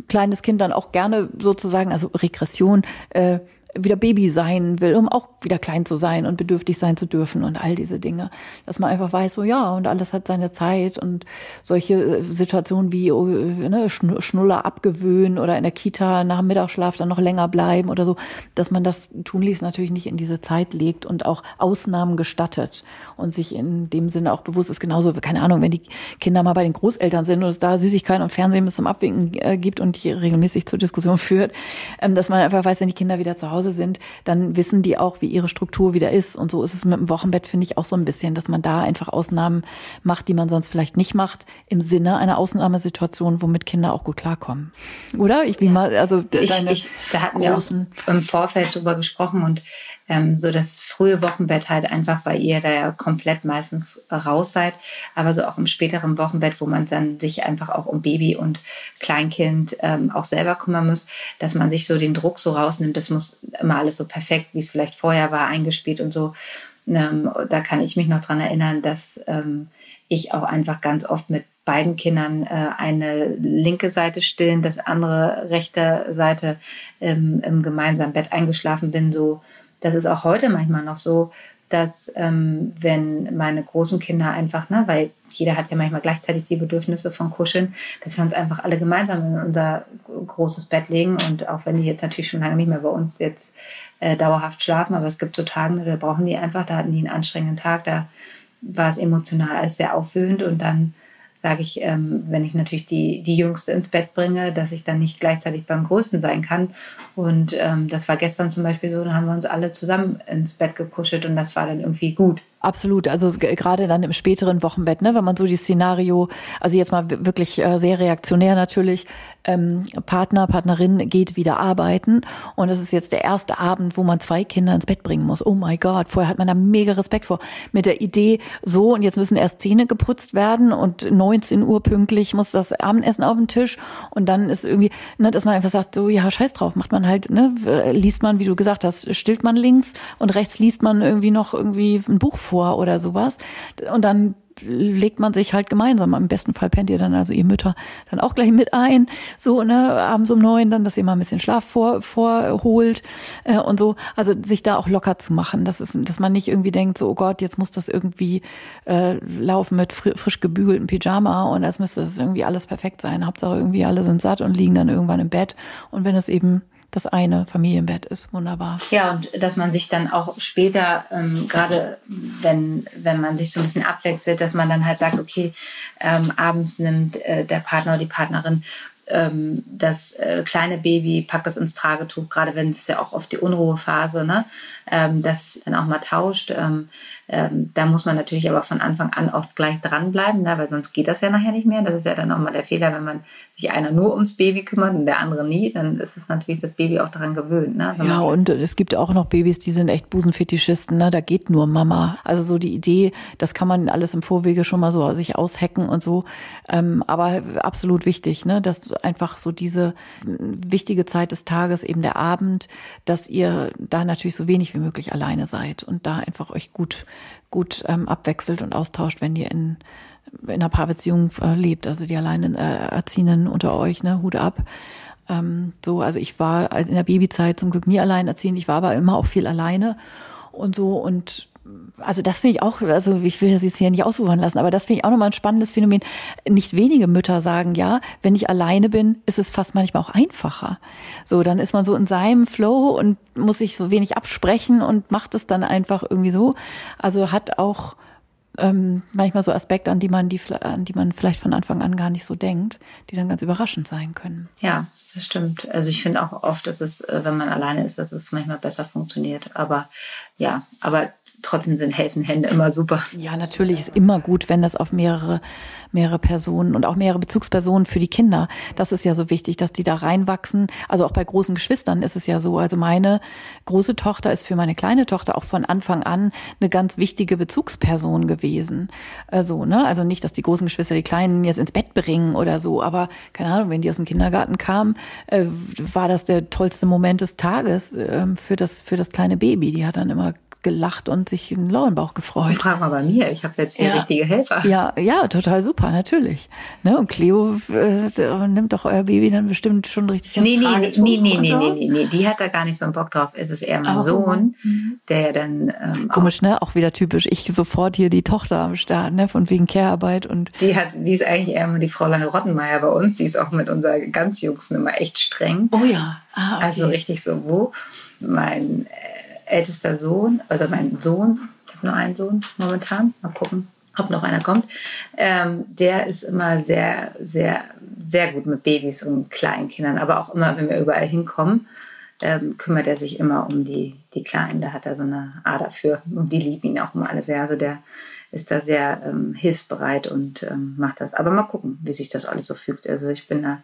kleines Kind dann auch gerne sozusagen, also Regression, äh, wieder Baby sein will, um auch wieder klein zu sein und bedürftig sein zu dürfen und all diese Dinge. Dass man einfach weiß, so ja, und alles hat seine Zeit und solche äh, Situationen wie oh, ne, Schnuller abgewöhnen oder in der Kita nach dem Mittagsschlaf dann noch länger bleiben oder so, dass man das tunlichst natürlich nicht in diese Zeit legt und auch Ausnahmen gestattet und sich in dem Sinne auch bewusst ist, genauso, keine Ahnung, wenn die Kinder mal bei den Großeltern sind und es da Süßigkeiten und Fernsehen bis zum Abwinken äh, gibt und die regelmäßig zur Diskussion (laughs) führt, ähm, dass man einfach weiß, wenn die Kinder wieder zu Hause Hause sind, dann wissen die auch, wie ihre Struktur wieder ist. Und so ist es mit dem Wochenbett, finde ich, auch so ein bisschen, dass man da einfach Ausnahmen macht, die man sonst vielleicht nicht macht, im Sinne einer Ausnahmesituation, womit Kinder auch gut klarkommen. Oder? Ich wie ja. mal, also ich, ich, da hatten wir auch im Vorfeld drüber gesprochen und ähm, so das frühe Wochenbett halt einfach, weil ihr da ja komplett meistens raus seid, aber so auch im späteren Wochenbett, wo man dann sich einfach auch um Baby und Kleinkind ähm, auch selber kümmern muss, dass man sich so den Druck so rausnimmt, das muss immer alles so perfekt, wie es vielleicht vorher war, eingespielt und so. Ähm, da kann ich mich noch dran erinnern, dass ähm, ich auch einfach ganz oft mit beiden Kindern äh, eine linke Seite stillen, das andere rechte Seite ähm, im gemeinsamen Bett eingeschlafen bin, so das ist auch heute manchmal noch so, dass ähm, wenn meine großen Kinder einfach, ne, weil jeder hat ja manchmal gleichzeitig die Bedürfnisse von Kuscheln, dass wir uns einfach alle gemeinsam in unser großes Bett legen. Und auch wenn die jetzt natürlich schon lange nicht mehr bei uns jetzt äh, dauerhaft schlafen, aber es gibt so Tage, da brauchen die einfach, da hatten die einen anstrengenden Tag, da war es emotional alles sehr aufwühlend. Und dann sage ich, ähm, wenn ich natürlich die, die Jüngste ins Bett bringe, dass ich dann nicht gleichzeitig beim Größten sein kann. Und ähm, das war gestern zum Beispiel so, da haben wir uns alle zusammen ins Bett gekuschelt und das war dann irgendwie gut. Absolut, also gerade dann im späteren Wochenbett, ne, wenn man so die Szenario, also jetzt mal wirklich äh, sehr reaktionär natürlich, ähm, Partner, Partnerin geht wieder arbeiten und es ist jetzt der erste Abend, wo man zwei Kinder ins Bett bringen muss. Oh my God, vorher hat man da mega Respekt vor. Mit der Idee, so und jetzt müssen erst Zähne geputzt werden und 19 Uhr pünktlich muss das Abendessen auf den Tisch und dann ist irgendwie, ne, dass man einfach sagt, so ja, scheiß drauf, macht man halt, ne, liest man, wie du gesagt hast, stillt man links und rechts liest man irgendwie noch irgendwie ein Buch vor oder sowas. Und dann legt man sich halt gemeinsam. Im besten Fall pennt ihr dann also ihr Mütter dann auch gleich mit ein, so ne abends um neun dann, dass ihr mal ein bisschen Schlaf vor, vorholt äh, und so. Also sich da auch locker zu machen, das ist, dass man nicht irgendwie denkt, so oh Gott, jetzt muss das irgendwie äh, laufen mit fr frisch gebügeltem Pyjama und als müsste das irgendwie alles perfekt sein. Hauptsache irgendwie alle sind satt und liegen dann irgendwann im Bett und wenn es eben das eine Familienbett ist. Wunderbar. Ja, und dass man sich dann auch später, ähm, gerade wenn, wenn man sich so ein bisschen abwechselt, dass man dann halt sagt, okay, ähm, abends nimmt äh, der Partner oder die Partnerin ähm, das äh, kleine Baby, packt das ins Tragetuch, gerade wenn es ja auch oft die Unruhephase, ne, ähm, das dann auch mal tauscht. Ähm, ähm, da muss man natürlich aber von Anfang an auch gleich dranbleiben, ne, weil sonst geht das ja nachher nicht mehr. Das ist ja dann auch mal der Fehler, wenn man sich einer nur ums Baby kümmert und der andere nie, dann ist es natürlich das Baby auch daran gewöhnt. Ne, ja, und es gibt auch noch Babys, die sind echt Busenfetischisten, ne? da geht nur Mama. Also so die Idee, das kann man alles im Vorwege schon mal so sich aushacken und so. Ähm, aber absolut wichtig, ne? dass einfach so diese wichtige Zeit des Tages, eben der Abend, dass ihr da natürlich so wenig wie möglich alleine seid und da einfach euch gut gut ähm, abwechselt und austauscht, wenn ihr in, in einer Paarbeziehung äh, lebt, also die alleine äh, unter euch, ne, Hut ab. Ähm, so, also ich war in der Babyzeit zum Glück nie allein erziehend, ich war aber immer auch viel alleine und so. Und also das finde ich auch, also ich will das jetzt hier nicht ausufern lassen, aber das finde ich auch nochmal ein spannendes Phänomen. Nicht wenige Mütter sagen, ja, wenn ich alleine bin, ist es fast manchmal auch einfacher. So, dann ist man so in seinem Flow und muss sich so wenig absprechen und macht es dann einfach irgendwie so. Also hat auch ähm, manchmal so Aspekte, an die man die, an die man vielleicht von Anfang an gar nicht so denkt, die dann ganz überraschend sein können. Ja, das stimmt. Also ich finde auch oft, dass es, äh, wenn man alleine ist, dass es manchmal besser funktioniert. Aber ja, aber trotzdem sind helfende Hände immer super. Ja, natürlich ist immer gut, wenn das auf mehrere mehrere Personen und auch mehrere Bezugspersonen für die Kinder. Das ist ja so wichtig, dass die da reinwachsen. Also auch bei großen Geschwistern ist es ja so. Also meine große Tochter ist für meine kleine Tochter auch von Anfang an eine ganz wichtige Bezugsperson gewesen. Also, ne? Also nicht, dass die großen Geschwister die Kleinen jetzt ins Bett bringen oder so, aber keine Ahnung, wenn die aus dem Kindergarten kamen, äh, war das der tollste Moment des Tages äh, für das, für das kleine Baby. Die hat dann immer gelacht und sich in den lauen Bauch gefreut. Frag mal bei mir, ich habe jetzt hier ja. richtige Helfer. Ja, ja, total super, Papa, natürlich. Ne? Und Cleo äh, nimmt doch euer Baby dann bestimmt schon richtig nee, ins nee, nee, nee, nee, so. nee, nee, nee, die hat da gar nicht so einen Bock drauf. Es ist eher mein oh. Sohn, mhm. der dann... Ähm, Komisch, ne? Auch wieder typisch. Ich sofort hier die Tochter am Start, ne? Von wegen Care-Arbeit und... Die hat, die ist eigentlich eher die Fräulein Rottenmeier bei uns. Die ist auch mit unserer ganz Jüngsten immer echt streng. Oh ja. Ah, okay. Also richtig so, wo mein äh, ältester Sohn, also mein Sohn, ich habe nur einen Sohn momentan, mal gucken, ob noch einer kommt, ähm, der ist immer sehr, sehr, sehr gut mit Babys und kleinen Kindern, aber auch immer, wenn wir überall hinkommen, ähm, kümmert er sich immer um die, die Kleinen. Da hat er so eine Ader für und die lieben ihn auch immer alle sehr. Also der ist da sehr ähm, hilfsbereit und ähm, macht das. Aber mal gucken, wie sich das alles so fügt. Also ich bin da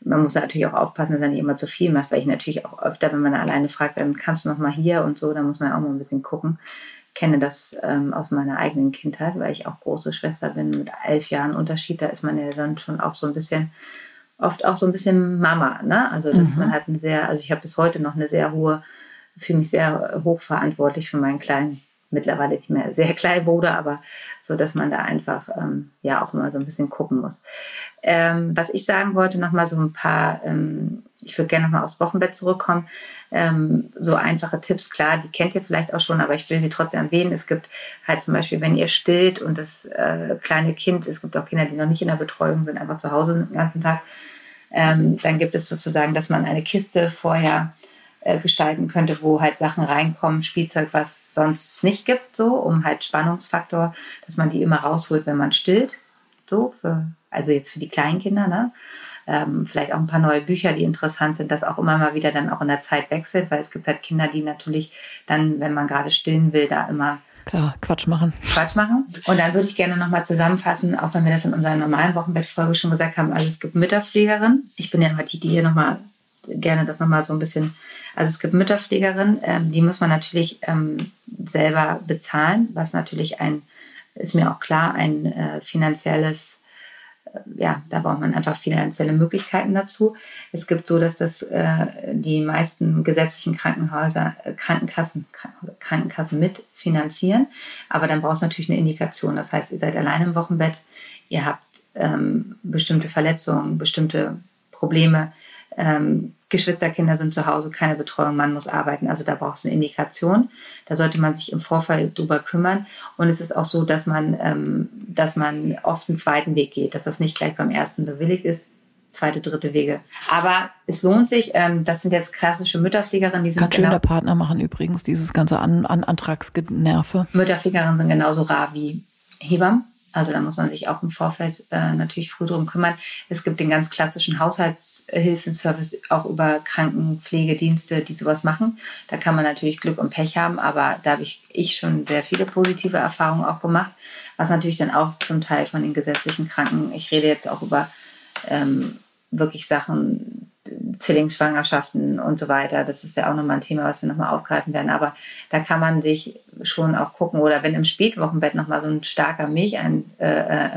man muss natürlich auch aufpassen, dass er nicht immer zu viel macht, weil ich natürlich auch öfter, wenn man alleine fragt, dann kannst du noch mal hier und so, da muss man auch mal ein bisschen gucken. Ich kenne das ähm, aus meiner eigenen Kindheit, weil ich auch große Schwester bin mit elf Jahren Unterschied. Da ist man ja dann schon auch so ein bisschen, oft auch so ein bisschen Mama. Ne? Also dass mhm. man hat eine sehr, also ich habe bis heute noch eine sehr hohe, fühle mich sehr hochverantwortlich für meinen kleinen mittlerweile nicht mehr sehr klein wurde, aber so, dass man da einfach ähm, ja auch immer so ein bisschen gucken muss. Ähm, was ich sagen wollte, nochmal so ein paar, ähm, ich würde gerne nochmal aufs Wochenbett zurückkommen. Ähm, so einfache Tipps, klar, die kennt ihr vielleicht auch schon, aber ich will sie trotzdem erwähnen. Es gibt halt zum Beispiel, wenn ihr stillt und das äh, kleine Kind, es gibt auch Kinder, die noch nicht in der Betreuung sind, einfach zu Hause sind den ganzen Tag, ähm, dann gibt es sozusagen, dass man eine Kiste vorher äh, gestalten könnte, wo halt Sachen reinkommen, Spielzeug, was sonst nicht gibt, so, um halt Spannungsfaktor, dass man die immer rausholt, wenn man stillt. So, für, also jetzt für die Kleinkinder, ne? Ähm, vielleicht auch ein paar neue Bücher, die interessant sind, das auch immer mal wieder dann auch in der Zeit wechselt, weil es gibt halt Kinder, die natürlich dann, wenn man gerade stillen will, da immer Klar, Quatsch machen. Quatsch machen. Und dann würde ich gerne nochmal zusammenfassen, auch wenn wir das in unserer normalen Wochenbettfolge schon gesagt haben. Also es gibt Mütterpflegerinnen. Ich bin ja immer die, die hier nochmal gerne das nochmal so ein bisschen. Also es gibt Mütterpflegerinnen, ähm, die muss man natürlich ähm, selber bezahlen, was natürlich ein, ist mir auch klar, ein äh, finanzielles ja, da braucht man einfach finanzielle Möglichkeiten dazu. Es gibt so, dass das äh, die meisten gesetzlichen Krankenhäuser, äh, Krankenkassen, Krankenkassen mitfinanzieren. Aber dann braucht es natürlich eine Indikation. Das heißt, ihr seid allein im Wochenbett, ihr habt ähm, bestimmte Verletzungen, bestimmte Probleme, ähm, Geschwisterkinder sind zu Hause, keine Betreuung, man muss arbeiten. Also da braucht es eine Indikation. Da sollte man sich im Vorfall drüber kümmern. Und es ist auch so, dass man, ähm, dass man oft einen zweiten Weg geht, dass das nicht gleich beim ersten bewilligt ist, zweite, dritte Wege. Aber es lohnt sich. Ähm, das sind jetzt klassische Mütterpflegerinnen. Die sind Kann genau, schön der Partner machen übrigens dieses ganze An An Antragsgenerve. Mütterpflegerinnen sind genauso rar wie Hebammen. Also da muss man sich auch im Vorfeld äh, natürlich früh drum kümmern. Es gibt den ganz klassischen Haushaltshilfenservice auch über Krankenpflegedienste, die sowas machen. Da kann man natürlich Glück und Pech haben, aber da habe ich, ich schon sehr viele positive Erfahrungen auch gemacht, was natürlich dann auch zum Teil von den gesetzlichen Kranken, ich rede jetzt auch über ähm, wirklich Sachen, Zwillingsschwangerschaften und so weiter. Das ist ja auch nochmal ein Thema, was wir nochmal aufgreifen werden. Aber da kann man sich schon auch gucken. Oder wenn im Spätwochenbett nochmal so ein starker Milch, ein, äh, äh,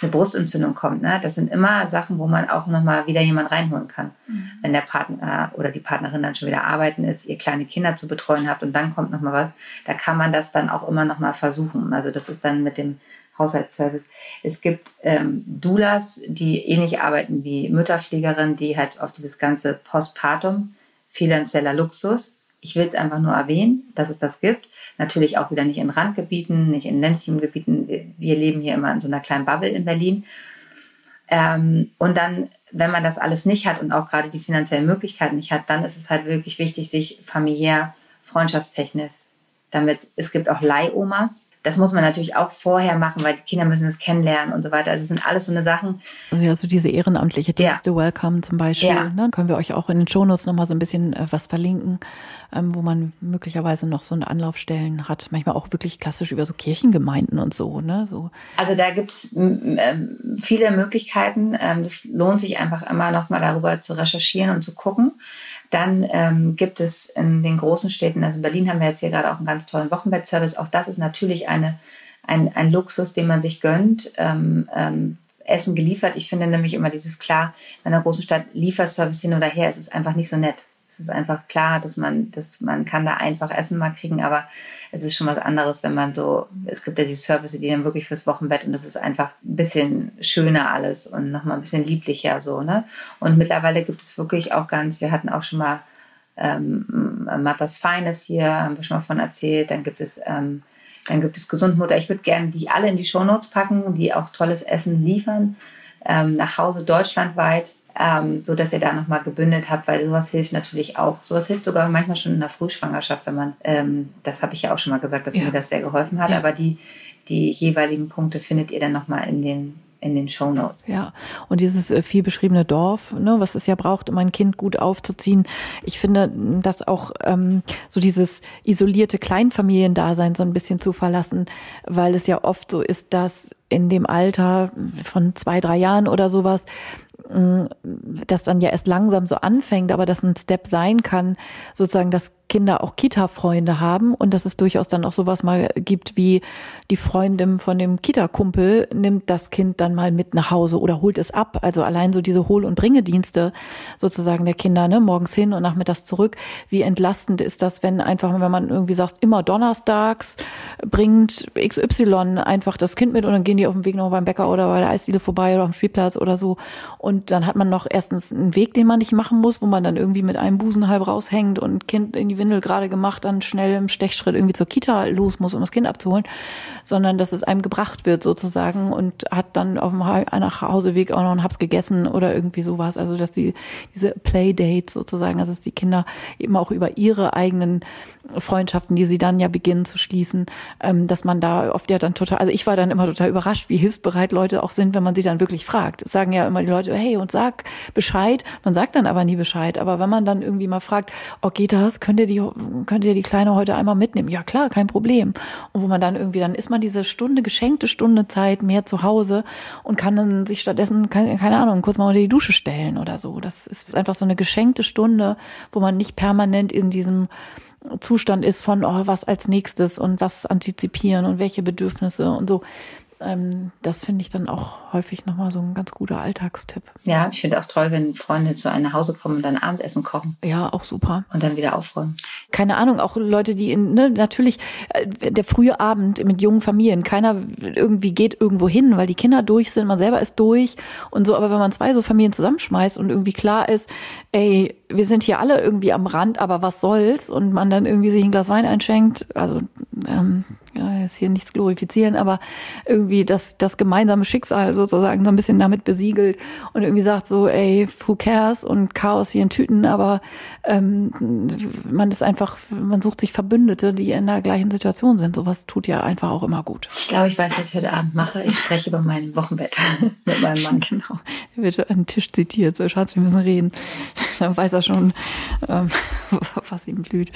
eine Brustentzündung kommt. Ne? Das sind immer Sachen, wo man auch nochmal wieder jemanden reinholen kann. Mhm. Wenn der Partner oder die Partnerin dann schon wieder arbeiten ist, ihr kleine Kinder zu betreuen habt und dann kommt nochmal was, da kann man das dann auch immer nochmal versuchen. Also das ist dann mit dem Haushaltsservice. Es gibt ähm, Doulas, die ähnlich arbeiten wie Mütterpflegerinnen, die halt auf dieses ganze Postpartum, finanzieller Luxus. Ich will es einfach nur erwähnen, dass es das gibt. Natürlich auch wieder nicht in Randgebieten, nicht in ländlichen Gebieten. Wir leben hier immer in so einer kleinen Bubble in Berlin. Ähm, und dann, wenn man das alles nicht hat und auch gerade die finanziellen Möglichkeiten nicht hat, dann ist es halt wirklich wichtig, sich familiär, freundschaftstechnisch, damit es gibt auch Leihomas, das muss man natürlich auch vorher machen, weil die Kinder müssen es kennenlernen und so weiter. Also es sind alles so eine Sachen. Also ja, so diese ehrenamtliche Dienste, ja. Welcome zum Beispiel. Ja. Ne? Können wir euch auch in den Shownotes nochmal so ein bisschen äh, was verlinken, ähm, wo man möglicherweise noch so eine Anlaufstellen hat. Manchmal auch wirklich klassisch über so Kirchengemeinden und so. Ne? so. Also da gibt es ähm, viele Möglichkeiten. Ähm, das lohnt sich einfach immer nochmal darüber zu recherchieren und zu gucken. Dann ähm, gibt es in den großen Städten, also in Berlin haben wir jetzt hier gerade auch einen ganz tollen Wochenbettservice. Auch das ist natürlich eine, ein, ein Luxus, den man sich gönnt. Ähm, ähm, Essen geliefert. Ich finde nämlich immer dieses klar, in einer großen Stadt Lieferservice hin oder her, es ist einfach nicht so nett. Es ist einfach klar, dass man, dass man kann da einfach Essen mal kriegen, aber es ist schon was anderes, wenn man so, es gibt ja die Service, die dann wirklich fürs Wochenbett und das ist einfach ein bisschen schöner alles und nochmal ein bisschen lieblicher so, ne? Und mittlerweile gibt es wirklich auch ganz, wir hatten auch schon mal ähm, Mother's Finest hier, haben wir schon mal von erzählt, dann gibt es ähm, dann gibt es Gesundmutter. Ich würde gerne die alle in die Shownotes packen, die auch tolles Essen liefern, ähm, nach Hause deutschlandweit ähm, so dass ihr da nochmal gebündelt habt, weil sowas hilft natürlich auch. Sowas hilft sogar manchmal schon in der Frühschwangerschaft, wenn man, ähm, das habe ich ja auch schon mal gesagt, dass ja. mir das sehr geholfen hat, ja. aber die, die jeweiligen Punkte findet ihr dann nochmal in den in den Show Notes. Ja, und dieses äh, viel beschriebene Dorf, ne, was es ja braucht, um ein Kind gut aufzuziehen. Ich finde, dass auch ähm, so dieses isolierte Kleinfamiliendasein so ein bisschen zu verlassen, weil es ja oft so ist, dass in dem Alter von zwei, drei Jahren oder sowas das dann ja erst langsam so anfängt, aber das ein Step sein kann, sozusagen, dass Kinder auch Kita-Freunde haben und dass es durchaus dann auch sowas mal gibt wie die Freundin von dem Kita-Kumpel nimmt das Kind dann mal mit nach Hause oder holt es ab. Also allein so diese Hol- und Bringedienste sozusagen der Kinder, ne, morgens hin und nachmittags zurück. Wie entlastend ist das, wenn einfach, wenn man irgendwie sagt, immer donnerstags bringt XY einfach das Kind mit und dann gehen die auf dem Weg noch beim Bäcker oder bei der Eisdiele vorbei oder auf dem Spielplatz oder so. Und dann hat man noch erstens einen Weg, den man nicht machen muss, wo man dann irgendwie mit einem Busen halb raushängt und Kind in die Windel gerade gemacht, dann schnell im Stechschritt irgendwie zur Kita los muss, um das Kind abzuholen, sondern dass es einem gebracht wird sozusagen und hat dann auf dem Nachhauseweg auch noch einen Haps gegessen oder irgendwie sowas. Also dass die diese Playdates sozusagen, also dass die Kinder eben auch über ihre eigenen Freundschaften, die sie dann ja beginnen zu schließen, ähm, dass man da oft ja dann total, also ich war dann immer total überrascht, wie hilfsbereit Leute auch sind, wenn man sie dann wirklich fragt. Es sagen ja immer die Leute, hey, und sag Bescheid. Man sagt dann aber nie Bescheid. Aber wenn man dann irgendwie mal fragt, oh, geht das? Könnt ihr die, könnt ihr die Kleine heute einmal mitnehmen? Ja klar, kein Problem. Und wo man dann irgendwie, dann ist man diese Stunde, geschenkte Stunde Zeit mehr zu Hause und kann dann sich stattdessen, keine, keine Ahnung, kurz mal unter die Dusche stellen oder so. Das ist einfach so eine geschenkte Stunde, wo man nicht permanent in diesem Zustand ist von, oh, was als nächstes und was antizipieren und welche Bedürfnisse und so ähm, das finde ich dann auch häufig nochmal so ein ganz guter Alltagstipp. Ja, ich finde auch toll, wenn Freunde zu einem nach Hause kommen und dann Abendessen kochen. Ja, auch super. Und dann wieder aufräumen. Keine Ahnung, auch Leute, die in, ne, natürlich äh, der frühe Abend mit jungen Familien, keiner irgendwie geht irgendwo hin, weil die Kinder durch sind, man selber ist durch und so, aber wenn man zwei so Familien zusammenschmeißt und irgendwie klar ist, ey, wir sind hier alle irgendwie am Rand, aber was soll's? Und man dann irgendwie sich ein Glas Wein einschenkt, also ähm, ja, jetzt hier nichts glorifizieren, aber irgendwie das, das gemeinsame Schicksal sozusagen so ein bisschen damit besiegelt und irgendwie sagt so, ey, who cares und Chaos hier in Tüten, aber ähm, man ist einfach, man sucht sich Verbündete, die in der gleichen Situation sind. Sowas tut ja einfach auch immer gut. Ich glaube, ich weiß, was ich heute Abend mache. Ich spreche über mein Wochenbett (laughs) mit meinem Mann. Genau. Er wird an den Tisch zitiert, so Schatz, wir müssen reden. (laughs) Dann weiß er schon, ähm, (laughs) was ihm blüht.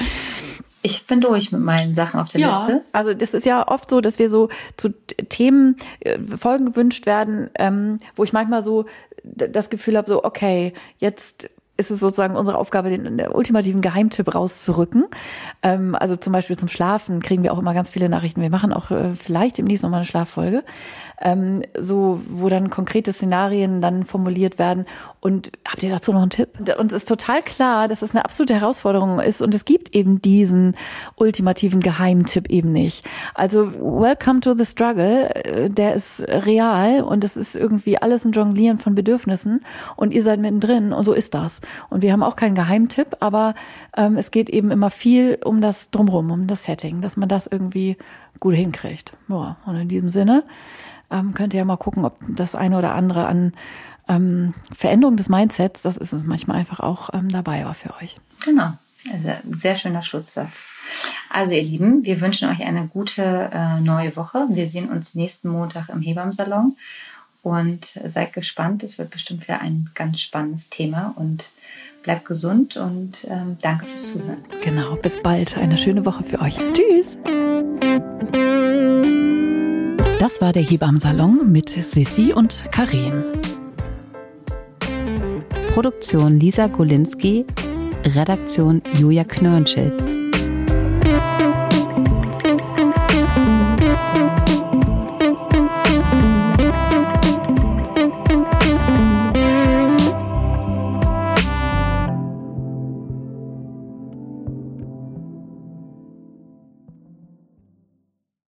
Ich bin durch mit meinen Sachen auf der ja, Liste. Also das ist ja oft so, dass wir so zu Themen äh, Folgen gewünscht werden, ähm, wo ich manchmal so das Gefühl habe, so okay, jetzt ist es sozusagen unsere Aufgabe, den, den ultimativen Geheimtipp rauszurücken. Ähm, also zum Beispiel zum Schlafen kriegen wir auch immer ganz viele Nachrichten. Wir machen auch äh, vielleicht demnächst nochmal eine Schlaffolge ähm, so, wo dann konkrete Szenarien dann formuliert werden. Und habt ihr dazu noch einen Tipp? Uns ist total klar, dass es eine absolute Herausforderung ist und es gibt eben diesen ultimativen Geheimtipp eben nicht. Also Welcome to the Struggle, äh, der ist real und es ist irgendwie alles ein Jonglieren von Bedürfnissen und ihr seid mittendrin und so ist das. Und wir haben auch keinen Geheimtipp, aber ähm, es geht eben immer viel um das Drumherum, um das Setting, dass man das irgendwie gut hinkriegt. Boah, und in diesem Sinne ähm, könnt ihr ja mal gucken, ob das eine oder andere an ähm, Veränderung des Mindsets, das ist es manchmal einfach auch ähm, dabei war für euch. Genau. Also sehr schöner Schlusssatz. Also ihr Lieben, wir wünschen euch eine gute äh, neue Woche. Wir sehen uns nächsten Montag im Hebammsalon und seid gespannt. Es wird bestimmt wieder ein ganz spannendes Thema und bleibt gesund und ähm, danke fürs Zuhören. Genau, bis bald. Eine schöne Woche für euch. Tschüss. Das war der Hebammsalon mit Sissi und Karin. Produktion Lisa Golinski, Redaktion Julia Knörnschild.